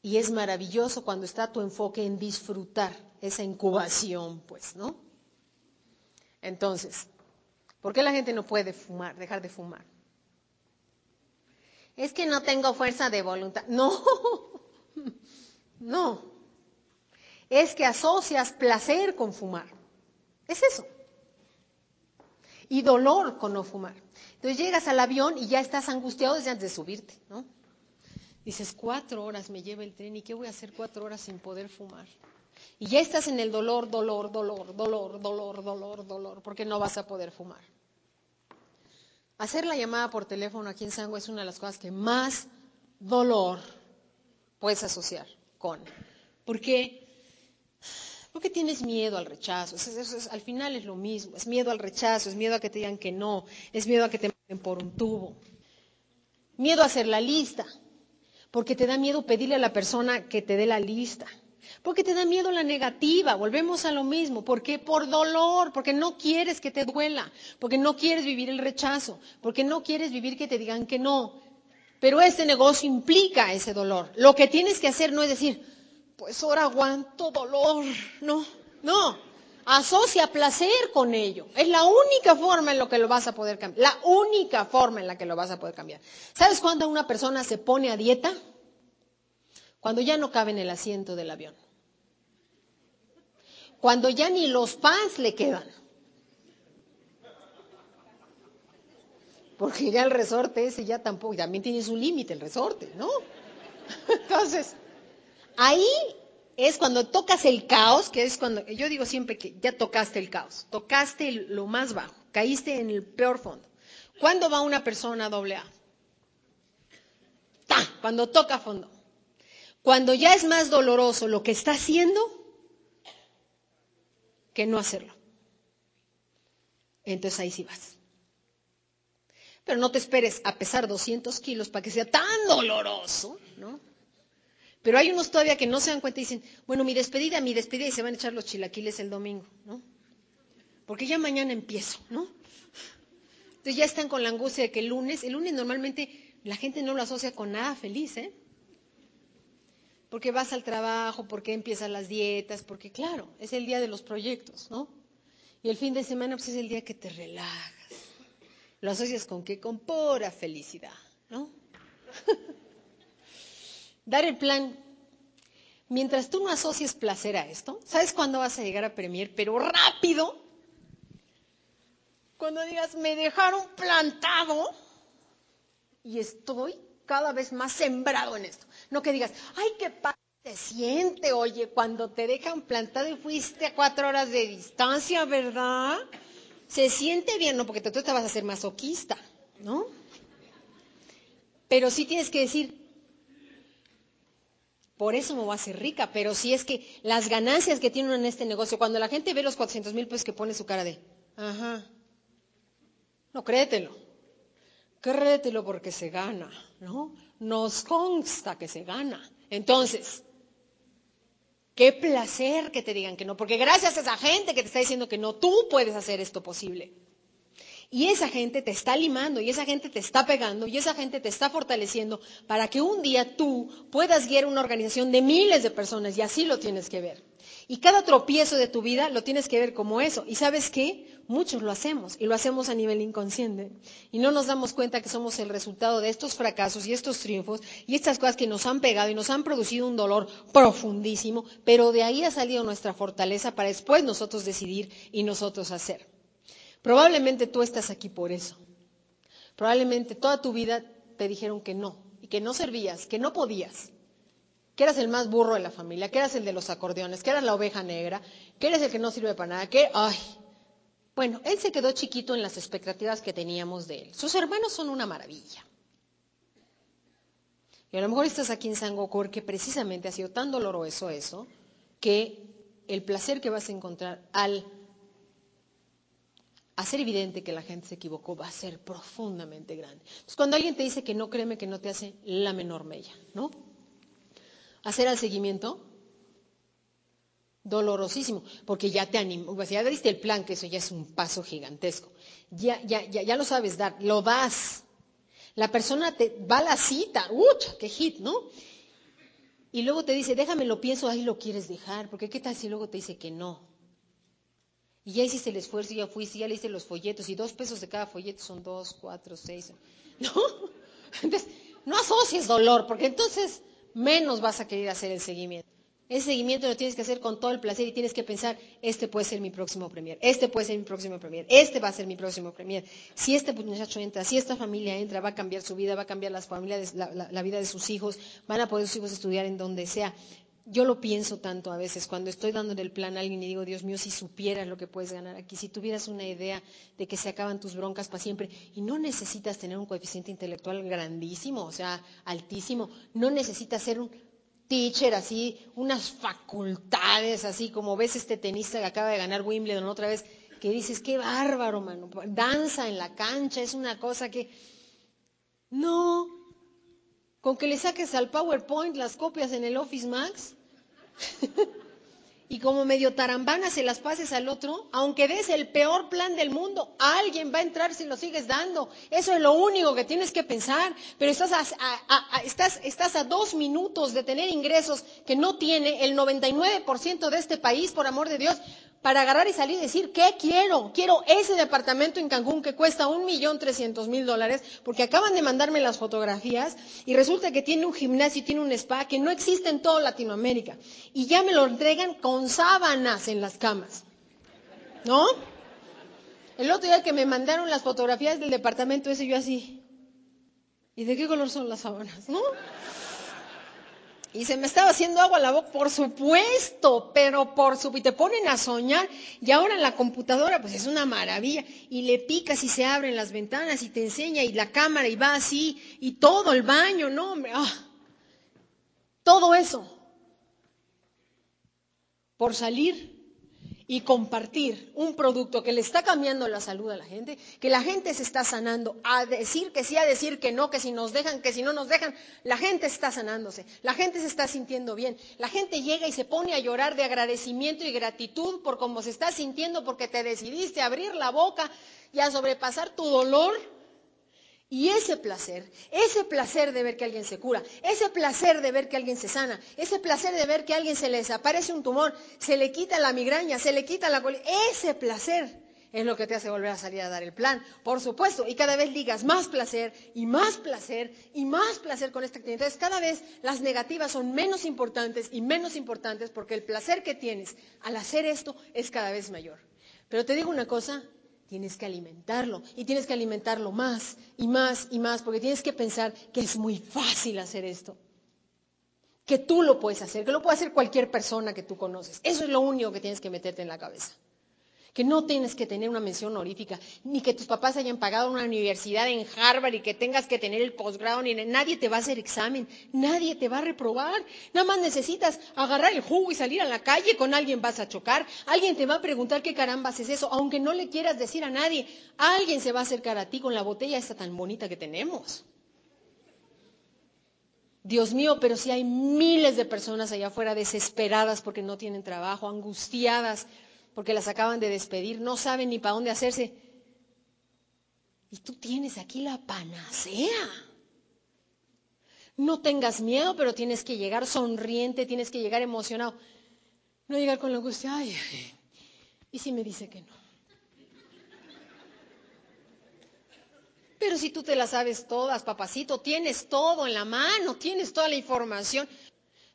Y es maravilloso cuando está tu enfoque en disfrutar esa incubación, pues, ¿no? Entonces, ¿por qué la gente no puede fumar, dejar de fumar? Es que no tengo fuerza de voluntad. No, no. Es que asocias placer con fumar. Es eso. Y dolor con no fumar. Entonces llegas al avión y ya estás angustiado desde antes de subirte, ¿no? Dices, cuatro horas me lleva el tren y ¿qué voy a hacer cuatro horas sin poder fumar? Y ya estás en el dolor, dolor, dolor, dolor, dolor, dolor, dolor, porque no vas a poder fumar. Hacer la llamada por teléfono aquí en Sango es una de las cosas que más dolor puedes asociar con. ¿Por qué? Porque tienes miedo al rechazo. al final es lo mismo. Es miedo al rechazo, es miedo a que te digan que no, es miedo a que te por un tubo. Miedo a hacer la lista, porque te da miedo pedirle a la persona que te dé la lista. Porque te da miedo la negativa, volvemos a lo mismo. ¿Por qué? Por dolor, porque no quieres que te duela, porque no quieres vivir el rechazo, porque no quieres vivir que te digan que no. Pero este negocio implica ese dolor. Lo que tienes que hacer no es decir, pues ahora aguanto dolor, no, no. Asocia placer con ello. Es la única forma en la que lo vas a poder cambiar. La única forma en la que lo vas a poder cambiar. ¿Sabes cuándo una persona se pone a dieta? Cuando ya no cabe en el asiento del avión. Cuando ya ni los pants le quedan. Porque ya el resorte ese ya tampoco, también tiene su límite el resorte, ¿no? Entonces, ahí es cuando tocas el caos, que es cuando, yo digo siempre que ya tocaste el caos, tocaste lo más bajo, caíste en el peor fondo. ¿Cuándo va una persona doble A? ¡Ta! Cuando toca fondo. Cuando ya es más doloroso lo que está haciendo que no hacerlo. Entonces ahí sí vas. Pero no te esperes a pesar 200 kilos para que sea tan doloroso, ¿no? Pero hay unos todavía que no se dan cuenta y dicen, bueno, mi despedida, mi despedida, y se van a echar los chilaquiles el domingo, ¿no? Porque ya mañana empiezo, ¿no? Entonces ya están con la angustia de que el lunes, el lunes normalmente la gente no lo asocia con nada feliz, ¿eh? porque vas al trabajo, porque empiezan las dietas, porque claro, es el día de los proyectos, ¿no? Y el fin de semana pues es el día que te relajas. Lo asocias con qué? Con pura felicidad, ¿no? Dar el plan. Mientras tú no asocies placer a esto, ¿sabes cuándo vas a llegar a Premier? Pero rápido. Cuando digas, me dejaron plantado y estoy cada vez más sembrado en esto. No que digas, ay, qué padre se siente, oye, cuando te dejan plantado y fuiste a cuatro horas de distancia, ¿verdad? Se siente bien, no, porque tú te vas a hacer masoquista, ¿no? Pero sí tienes que decir, por eso me voy a hacer rica, pero si es que las ganancias que tienen en este negocio, cuando la gente ve los 400 mil pesos que pone su cara de, ajá, no, créetelo, créetelo porque se gana, ¿no? Nos consta que se gana. Entonces, qué placer que te digan que no, porque gracias a esa gente que te está diciendo que no, tú puedes hacer esto posible. Y esa gente te está limando, y esa gente te está pegando, y esa gente te está fortaleciendo para que un día tú puedas guiar una organización de miles de personas, y así lo tienes que ver. Y cada tropiezo de tu vida lo tienes que ver como eso. ¿Y sabes qué? Muchos lo hacemos y lo hacemos a nivel inconsciente. Y no nos damos cuenta que somos el resultado de estos fracasos y estos triunfos y estas cosas que nos han pegado y nos han producido un dolor profundísimo, pero de ahí ha salido nuestra fortaleza para después nosotros decidir y nosotros hacer. Probablemente tú estás aquí por eso. Probablemente toda tu vida te dijeron que no y que no servías, que no podías que eras el más burro de la familia, que eras el de los acordeones, que eras la oveja negra, que eres el que no sirve para nada, que, ay. Bueno, él se quedó chiquito en las expectativas que teníamos de él. Sus hermanos son una maravilla. Y a lo mejor estás aquí en Sangocor que precisamente ha sido tan doloroso eso que el placer que vas a encontrar al hacer evidente que la gente se equivocó va a ser profundamente grande. Entonces, cuando alguien te dice que no, créeme que no te hace la menor mella, ¿no? hacer el seguimiento? Dolorosísimo, porque ya te animó, ya diste el plan, que eso ya es un paso gigantesco. Ya, ya, ya, ya lo sabes dar, lo das. La persona te va a la cita, ¡uch! ¡Qué hit, ¿no? Y luego te dice, déjame lo pienso, ahí lo quieres dejar, porque ¿qué tal si luego te dice que no? Y ya hiciste el esfuerzo, ya fuiste, ya le hiciste los folletos, y dos pesos de cada folleto son dos, cuatro, seis. ¿No? Entonces, no asocies dolor, porque entonces menos vas a querer hacer el seguimiento. Ese seguimiento lo tienes que hacer con todo el placer y tienes que pensar, este puede ser mi próximo premier, este puede ser mi próximo premier, este va a ser mi próximo premier. Si este muchacho entra, si esta familia entra, va a cambiar su vida, va a cambiar las familias, la, la, vida de sus hijos, van a poder sus hijos estudiar en donde sea. Yo lo pienso tanto a veces cuando estoy dándole el plan a alguien y digo, Dios mío, si supieras lo que puedes ganar aquí, si tuvieras una idea de que se acaban tus broncas para siempre y no necesitas tener un coeficiente intelectual grandísimo, o sea, altísimo, no necesitas ser un teacher, así, unas facultades, así como ves este tenista que acaba de ganar Wimbledon otra vez, que dices, qué bárbaro, mano, danza en la cancha, es una cosa que... No, con que le saques al PowerPoint las copias en el Office Max y como medio tarambana se las pases al otro, aunque des el peor plan del mundo, alguien va a entrar si lo sigues dando. Eso es lo único que tienes que pensar. Pero estás a, estás, a dos minutos de tener ingresos que no tiene el 99% de este país, por amor de Dios para agarrar y salir y decir, ¿qué quiero? Quiero ese departamento en Cancún que cuesta un millón trescientos mil dólares, porque acaban de mandarme las fotografías y resulta que tiene un gimnasio y tiene un spa que no existe en toda Latinoamérica. Y ya me lo entregan con sábanas en las camas. ¿No? El otro día que me mandaron las fotografías del departamento ese, yo así. ¿Y de qué color son las sábanas? ¿No? Y se me estaba haciendo agua la boca, por supuesto, pero por supuesto, y te ponen a soñar, y ahora en la computadora, pues es una maravilla, y le picas y se abren las ventanas y te enseña, y la cámara, y va así, y todo el baño, no, hombre, ah, todo eso, por salir y compartir un producto que le está cambiando la salud a la gente, que la gente se está sanando, a decir que sí, a decir que no, que si nos dejan, que si no nos dejan, la gente está sanándose, la gente se está sintiendo bien, la gente llega y se pone a llorar de agradecimiento y gratitud por cómo se está sintiendo, porque te decidiste a abrir la boca y a sobrepasar tu dolor y ese placer, ese placer de ver que alguien se cura, ese placer de ver que alguien se sana, ese placer de ver que a alguien se le desaparece un tumor, se le quita la migraña, se le quita la colitis, ese placer es lo que te hace volver a salir a dar el plan, por supuesto, y cada vez digas más placer y más placer y más placer con esta actividad. Entonces, cada vez las negativas son menos importantes y menos importantes porque el placer que tienes al hacer esto es cada vez mayor. Pero te digo una cosa, tienes que alimentarlo y tienes que alimentarlo más y más y más porque tienes que pensar que es muy fácil hacer esto. Que tú lo puedes hacer, que lo puede hacer cualquier persona que tú conoces. Eso es lo único que tienes que meterte en la cabeza que no tienes que tener una mención honorífica, ni que tus papás hayan pagado una universidad en Harvard y que tengas que tener el posgrado, ni nadie te va a hacer examen, nadie te va a reprobar. Nada más necesitas agarrar el jugo y salir a la calle, con alguien vas a chocar, alguien te va a preguntar qué carambas es eso, aunque no le quieras decir a nadie, alguien se va a acercar a ti con la botella esta tan bonita que tenemos. Dios mío, pero si hay miles de personas allá afuera desesperadas porque no tienen trabajo, angustiadas porque las acaban de despedir, no saben ni para dónde hacerse. Y tú tienes aquí la panacea. No tengas miedo, pero tienes que llegar sonriente, tienes que llegar emocionado. No llegar con la angustia, ay, ¿y si me dice que no? Pero si tú te las sabes todas, papacito, tienes todo en la mano, tienes toda la información.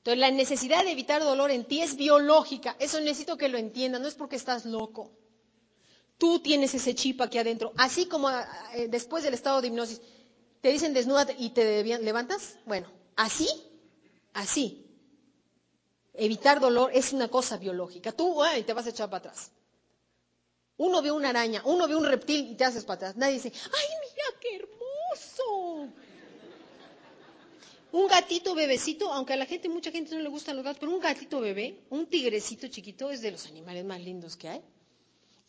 Entonces, la necesidad de evitar dolor en ti es biológica. Eso necesito que lo entiendas, no es porque estás loco. Tú tienes ese chip aquí adentro. Así como eh, después del estado de hipnosis te dicen desnuda y te levantas, bueno, así, así. Evitar dolor es una cosa biológica. Tú ay, te vas a echar para atrás. Uno ve una araña, uno ve un reptil y te haces para atrás. Nadie dice, ay, mira qué hermoso. Un gatito bebecito, aunque a la gente, mucha gente no le gustan los gatos, pero un gatito bebé, un tigrecito chiquito es de los animales más lindos que hay.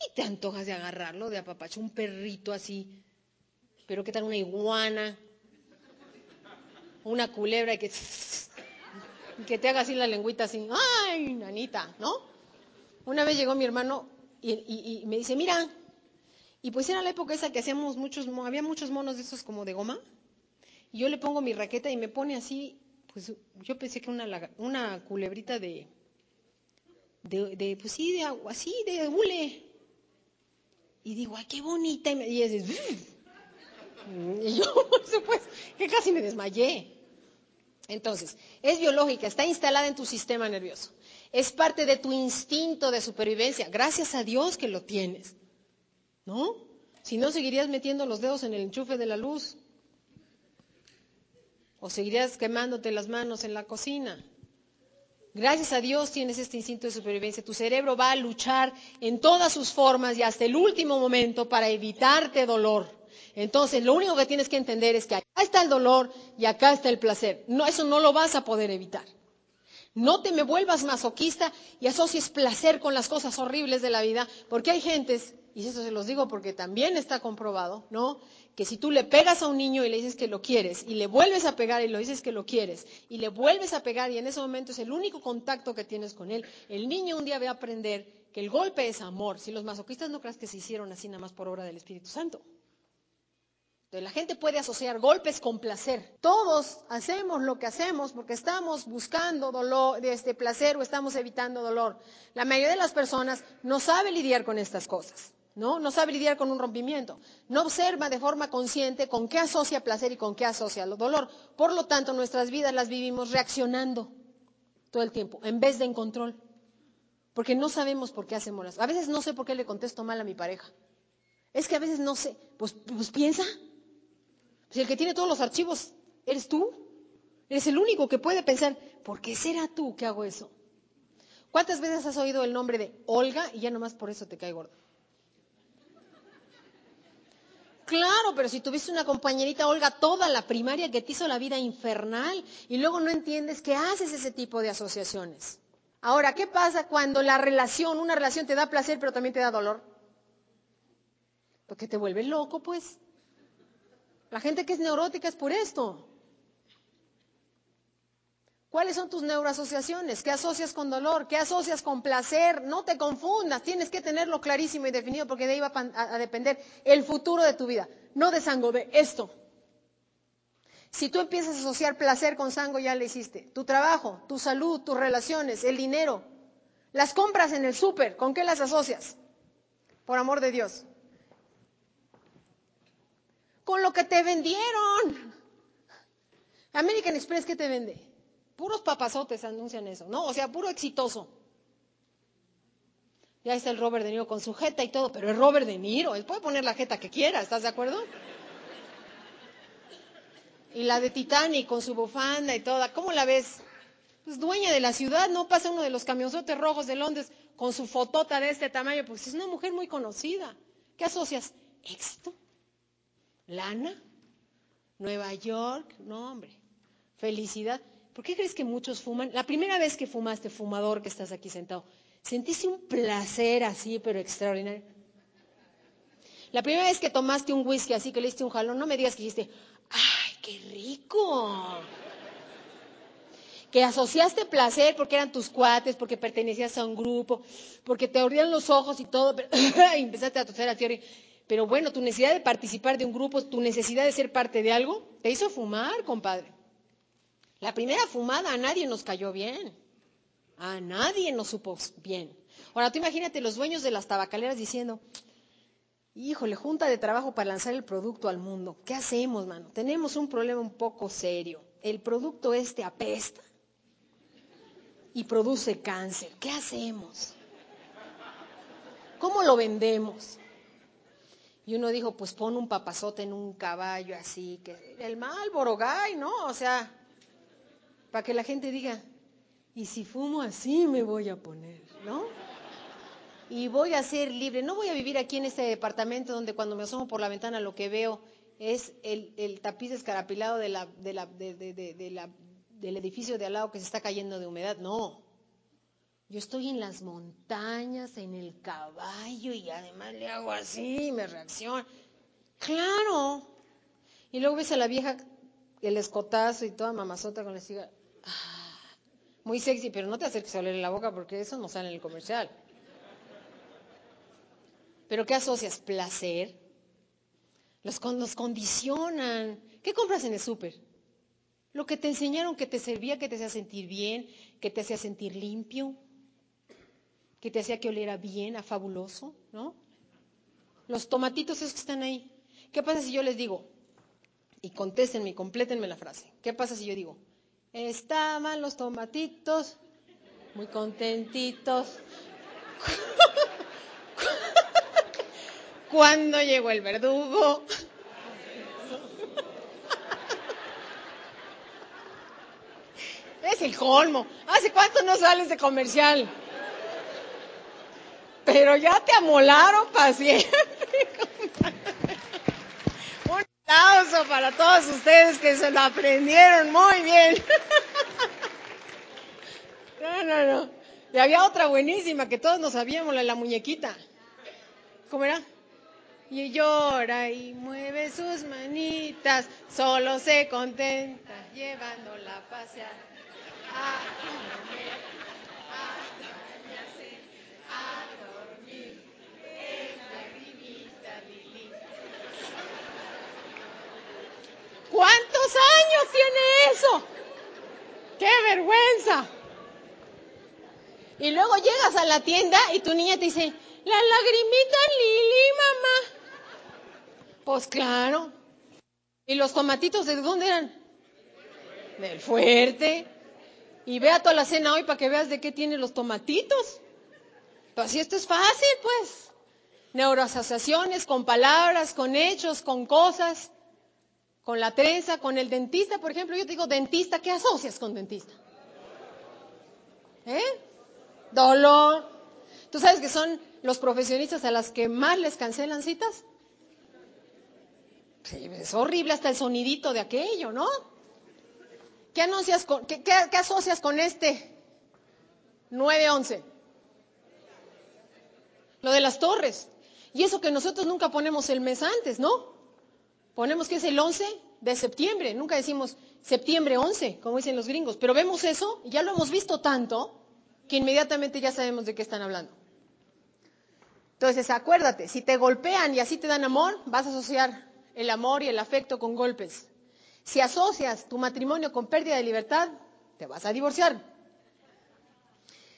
Y te antojas de agarrarlo, de apapacho, un perrito así. Pero qué tal una iguana, una culebra que... que te haga así la lengüita así, ay, nanita, ¿no? Una vez llegó mi hermano y, me dice, mira, y pues era la época esa que hacíamos muchos, había muchos monos de esos como de goma, y yo le pongo mi raqueta y me pone así, pues yo pensé que una, una culebrita de, de, pues sí, de agua, así, de hule. Y digo, ay, qué bonita. Y, me, y, y yo, por supuesto, que casi me desmayé. Entonces, es biológica, está instalada en tu sistema nervioso. Es parte de tu instinto de supervivencia. Gracias a Dios que lo tienes. ¿No? Si no, seguirías metiendo los dedos en el enchufe de la luz. O seguirías quemándote las manos en la cocina. Gracias a Dios tienes este instinto de supervivencia. Tu cerebro va a luchar en todas sus formas y hasta el último momento para evitarte dolor. Entonces, lo único que tienes que entender es que acá está el dolor y acá está el placer. No, eso no lo vas a poder evitar. No te me vuelvas masoquista y asocies placer con las cosas horribles de la vida, porque hay gentes, y eso se los digo porque también está comprobado, ¿no? Que si tú le pegas a un niño y le dices que lo quieres, y le vuelves a pegar y le dices que lo quieres, y le vuelves a pegar y en ese momento es el único contacto que tienes con él, el niño un día va a aprender que el golpe es amor. Si los masoquistas no creas que se hicieron así nada más por obra del Espíritu Santo. La gente puede asociar golpes con placer. Todos hacemos lo que hacemos porque estamos buscando dolor, este placer o estamos evitando dolor. La mayoría de las personas no sabe lidiar con estas cosas, ¿no? No sabe lidiar con un rompimiento. No observa de forma consciente con qué asocia placer y con qué asocia dolor. Por lo tanto, nuestras vidas las vivimos reaccionando todo el tiempo, en vez de en control. Porque no sabemos por qué hacemos las. A veces no sé por qué le contesto mal a mi pareja. Es que a veces no sé. Pues, pues piensa. Si el que tiene todos los archivos eres tú, eres el único que puede pensar, ¿por qué será tú que hago eso? ¿Cuántas veces has oído el nombre de Olga y ya nomás por eso te cae gordo? Claro, pero si tuviste una compañerita Olga toda la primaria que te hizo la vida infernal y luego no entiendes que haces ese tipo de asociaciones. Ahora, ¿qué pasa cuando la relación, una relación te da placer pero también te da dolor? Porque te vuelve loco, pues. La gente que es neurótica es por esto. ¿Cuáles son tus neuroasociaciones? ¿Qué asocias con dolor? ¿Qué asocias con placer? No te confundas, tienes que tenerlo clarísimo y definido porque de ahí va a, depender el futuro de tu vida, no de sango, de esto. Si tú empiezas a asociar placer con sango, ya le hiciste. Tu trabajo, tu salud, tus relaciones, el dinero, las compras en el súper, ¿con qué las asocias? Por amor de Dios con lo que te vendieron. American Express, ¿qué te vende? Puros papazotes anuncian eso, ¿no? O sea, puro exitoso. Ya está el Robert De Niro con su jeta y todo, pero es Robert De Niro, él puede poner la jeta que quiera, ¿estás de acuerdo? Y la de Titanic con su bufanda y toda, ¿cómo la ves? Pues dueña de la ciudad, no pasa uno de los camionzotes rojos de Londres con su fotota de este tamaño, pues es una mujer muy conocida. ¿Qué asocias? Éxito lana, Nueva York, no hombre, felicidad. ¿Por qué crees que muchos fuman? La primera vez que fumaste, fumador que estás aquí sentado, ¿sentiste un placer así, pero extraordinario? La primera vez que tomaste un whisky así, que le diste un jalón, no me digas que dijiste, ¡ay, qué rico! Que asociaste placer porque eran tus cuates, porque pertenecías a un grupo, porque te abrían los ojos y todo, y empezaste a toser a ti. Pero bueno, tu necesidad de participar de un grupo, tu necesidad de ser parte de algo, te hizo fumar, compadre. La primera fumada a nadie nos cayó bien. A nadie nos supo bien. Ahora tú imagínate los dueños de las tabacaleras diciendo, híjole, junta de trabajo para lanzar el producto al mundo. ¿Qué hacemos, mano? Tenemos un problema un poco serio. El producto este apesta y produce cáncer. ¿Qué hacemos? ¿Cómo lo vendemos? Y uno dijo, pues pon un papazote en un caballo así, que el mal borogay, ¿no? O sea, para que la gente diga, y si fumo así me voy a poner, ¿no? Y voy a ser libre. No voy a vivir aquí en este departamento donde cuando me asomo por la ventana lo que veo es el, tapiz escarapilado de la, de la, de la, del edificio de al lado que se está cayendo de humedad. No, yo estoy en las montañas, en el caballo y además le hago así y me reacciona. Claro. Y luego ves a la vieja, el escotazo y toda mamazota con la ciga. Ah, muy sexy, pero no te acerques a olerle la boca porque eso no sale en el comercial. ¿Pero qué asocias? Placer. Los, nos condicionan. ¿Qué compras en el súper? Lo que te enseñaron que te servía, que te hacía sentir bien, que te hacía sentir limpio, que te hacía que oliera bien, a fabuloso, ¿no? Los tomatitos esos que están ahí. ¿Qué pasa si yo les digo? Y contéstenme, complétenme la frase. ¿Qué pasa si yo digo? Estaban los tomatitos muy contentitos. Cuando llegó el verdugo. Es el colmo. ¿Hace cuánto no sales de comercial? Pero ya te amolaron para. Aplauso para todos ustedes que se lo aprendieron muy bien. No, no, no. Y había otra buenísima que todos nos sabíamos, la de la muñequita. ¿Cómo era? Y llora y mueve sus manitas, solo se contenta llevándola a pasear. A comer, a bañarse, a dormir, es lagrimita Lili. ¿Cuántos años tiene eso? ¡Qué vergüenza! Y luego llegas a la tienda y tu niña te dice, la lagrimita Lili, mamá. Pues claro. ¿Y los tomatitos de dónde eran? Del fuerte. Y vea toda la cena hoy para que veas de qué tiene los tomatitos. Pues si esto es fácil, pues. Neuroasociaciones con palabras, con hechos, con cosas, con la trenza, con el dentista, por ejemplo. Yo te digo dentista, ¿qué asocias con dentista? ¿Eh? Dolor. ¿Tú sabes que son los profesionistas a las que más les cancelan citas? Sí, es horrible hasta el sonidito de aquello, ¿no? ¿Qué, anuncias con, qué, qué, asocias con este 911? Lo de las torres. Y eso que nosotros nunca ponemos el mes antes, ¿no? Ponemos que es el 11 de septiembre. Nunca decimos septiembre 11, como dicen los gringos. Pero vemos eso y ya lo hemos visto tanto que inmediatamente ya sabemos de qué están hablando. Entonces, acuérdate, si te golpean y así te dan amor, vas a asociar el amor y el afecto con golpes. Si asocias tu matrimonio con pérdida de libertad, te vas a divorciar.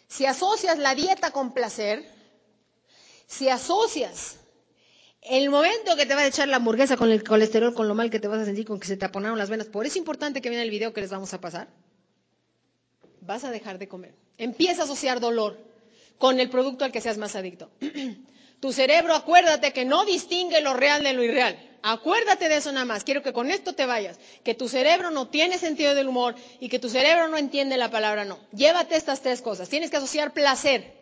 Si asocias la dieta con placer, si asocias el momento que te va a echar la hamburguesa con el colesterol, con lo mal que te vas a sentir, con que se te aponaron las venas, por eso es importante que viene el video que les vamos a pasar, vas a dejar de comer. Empieza a asociar dolor con el producto al que seas más adicto. tu cerebro, acuérdate que no distingue lo real de lo irreal. Acuérdate de eso nada más. Quiero que con esto te vayas. Que tu cerebro no tiene sentido del humor y que tu cerebro no entiende la palabra no. Llévate estas tres cosas. Tienes que asociar placer.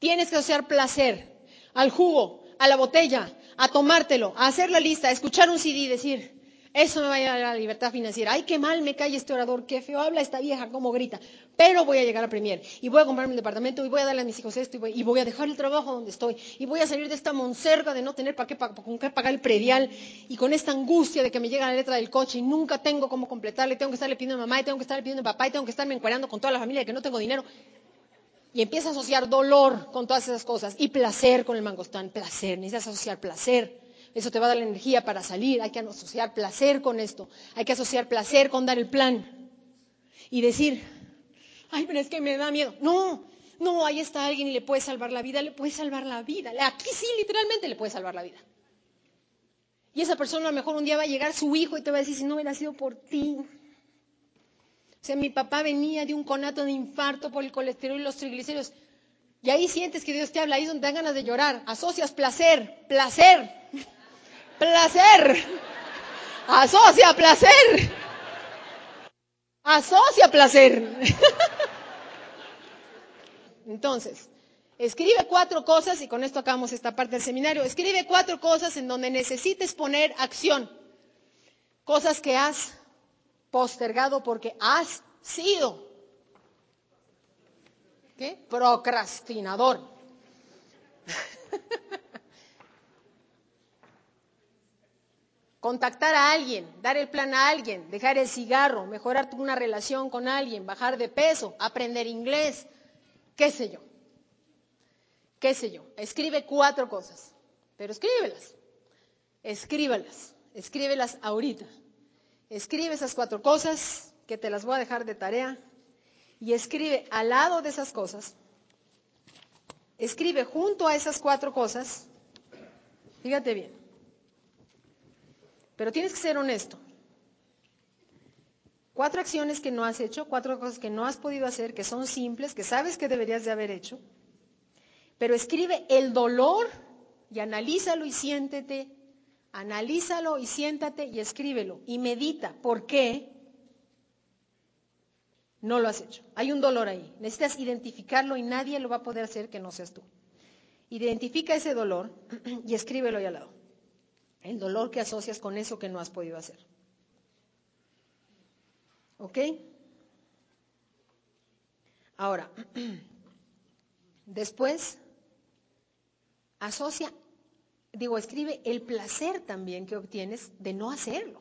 Tienes que asociar placer al jugo, a la botella, a tomártelo, a hacer la lista, a escuchar un CD y decir, eso me va a llevar a la libertad financiera. Ay, qué mal me cae este orador, qué feo habla esta vieja, cómo grita. Pero voy a llegar a Premier y voy a comprarme un departamento y voy a darle a mis hijos esto y voy, a dejar el trabajo donde estoy y voy a salir de esta monserga de no tener para qué, con qué pagar el predial y con esta angustia de que me llega la letra del coche y nunca tengo cómo completarle. Tengo que estarle pidiendo a mamá y tengo que estarle pidiendo a papá y tengo que estarme encuadrando con toda la familia de que no tengo dinero. Y empieza a asociar dolor con todas esas cosas y placer con el mangostán. Placer, necesitas asociar placer. Eso te va a dar la energía para salir. Hay que asociar placer con esto. Hay que asociar placer con dar el plan. Y decir, ay, pero es que me da miedo. No, no, ahí está alguien y le puede salvar la vida. Le puede salvar la vida. Aquí sí, literalmente le puede salvar la vida. Y esa persona a lo mejor un día va a llegar su hijo y te va a decir, si no hubiera sido por ti. Sea, mi papá venía de un conato de infarto por el colesterol y los triglicéridos. Y ahí sientes que Dios te habla, ahí es donde dan ganas de llorar. Asocias placer, placer, placer. Asocia placer. Asocia placer. Entonces, escribe cuatro cosas, y con esto acabamos esta parte del seminario, escribe cuatro cosas en donde necesites poner acción. Cosas que has postergado porque has sido ¿qué? procrastinador. contactar a alguien, dar el plan a alguien, dejar el cigarro, mejorar una relación con alguien, bajar de peso, aprender inglés, qué sé yo. Qué sé yo. Escribe cuatro cosas, pero escríbelas. Escríbalas. Escríbelas ahorita. Escribe esas cuatro cosas que te las voy a dejar de tarea y escribe al lado de esas cosas, escribe junto a esas cuatro cosas, fíjate bien, pero tienes que ser honesto. Cuatro acciones que no has hecho, cuatro cosas que no has podido hacer, que son simples, que sabes que deberías de haber hecho, pero escribe el dolor y analízalo y siéntete, analízalo y siéntate y escríbelo y medita. ¿Por qué? No lo has hecho. Hay un dolor ahí. Necesitas identificarlo y nadie lo va a poder hacer que no seas tú. Identifica ese dolor y escríbelo ahí al lado. El dolor que asocias con eso que no has podido hacer. ¿Ok? Ahora, después, asocia, digo, escribe el placer también que obtienes de no hacerlo.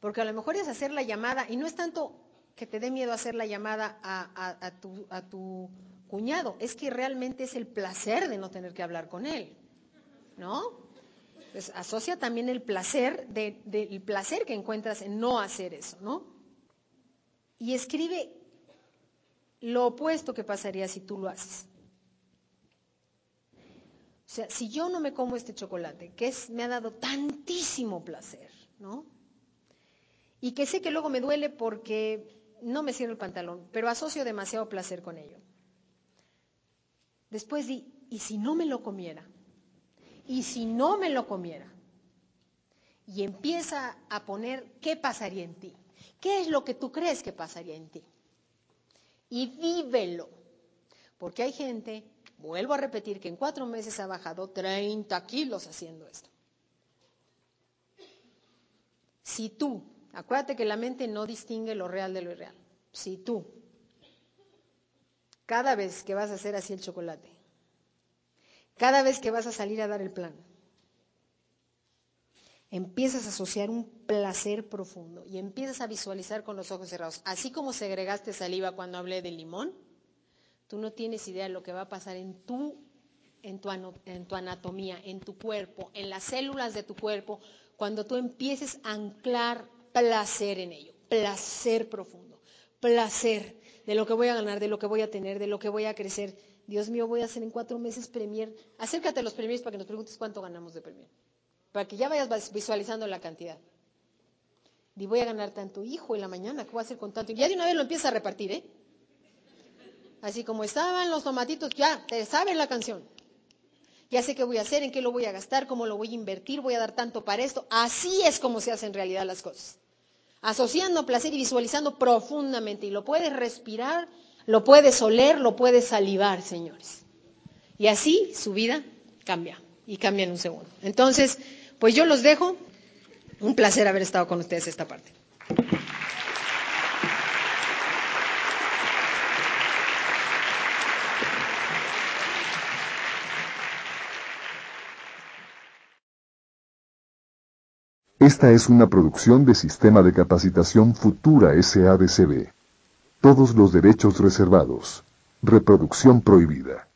Porque a lo mejor es hacer la llamada, y no es tanto que te dé miedo hacer la llamada a, tu, cuñado, es que realmente es el placer de no tener que hablar con él, ¿no? Pues asocia también el placer, del placer que encuentras en no hacer eso, ¿no? Y escribe lo opuesto que pasaría si tú lo haces. O sea, si yo no me como este chocolate, que es, me ha dado tantísimo placer, ¿no? y que sé que luego me duele porque no me cierro el pantalón, pero asocio demasiado placer con ello. Después di, ¿y si no me lo comiera? ¿Y si no me lo comiera? Y empieza a poner qué pasaría en ti. ¿Qué es lo que tú crees que pasaría en ti? Y vívelo. Porque hay gente, vuelvo a repetir, que en cuatro meses ha bajado 30 kilos haciendo esto. Si tú Acuérdate que la mente no distingue lo real de lo irreal. Si tú, cada vez que vas a hacer así el chocolate, cada vez que vas a salir a dar el plan, empiezas a asociar un placer profundo y empiezas a visualizar con los ojos cerrados. Así como segregaste saliva cuando hablé del limón, tú no tienes idea de lo que va a pasar en tu, en tu, en tu anatomía, en tu cuerpo, en las células de tu cuerpo, cuando tú empieces a anclar placer en ello, placer profundo, placer de lo que voy a ganar, de lo que voy a tener, de lo que voy a crecer. Dios mío, voy a hacer en cuatro meses Premier. Acércate a los Premiers para que nos preguntes cuánto ganamos de Premier. Para que ya vayas visualizando la cantidad. Y voy a ganar tanto, hijo, en la mañana, ¿qué voy a hacer con tanto? Ya de una vez lo empieza a repartir, ¿eh? Así como estaban los tomatitos, ya, te saben la canción. Ya sé qué voy a hacer, en qué lo voy a gastar, cómo lo voy a invertir, voy a dar tanto para esto. Así es como se hacen en realidad las cosas asociando placer y visualizando profundamente. Y lo puedes respirar, lo puedes oler, lo puedes salivar, señores. Y así su vida cambia y cambia en un segundo. Entonces, pues yo los dejo. Un placer haber estado con ustedes esta parte. Esta es una producción de Sistema de Capacitación Futura SADCB. Todos los derechos reservados. Reproducción prohibida.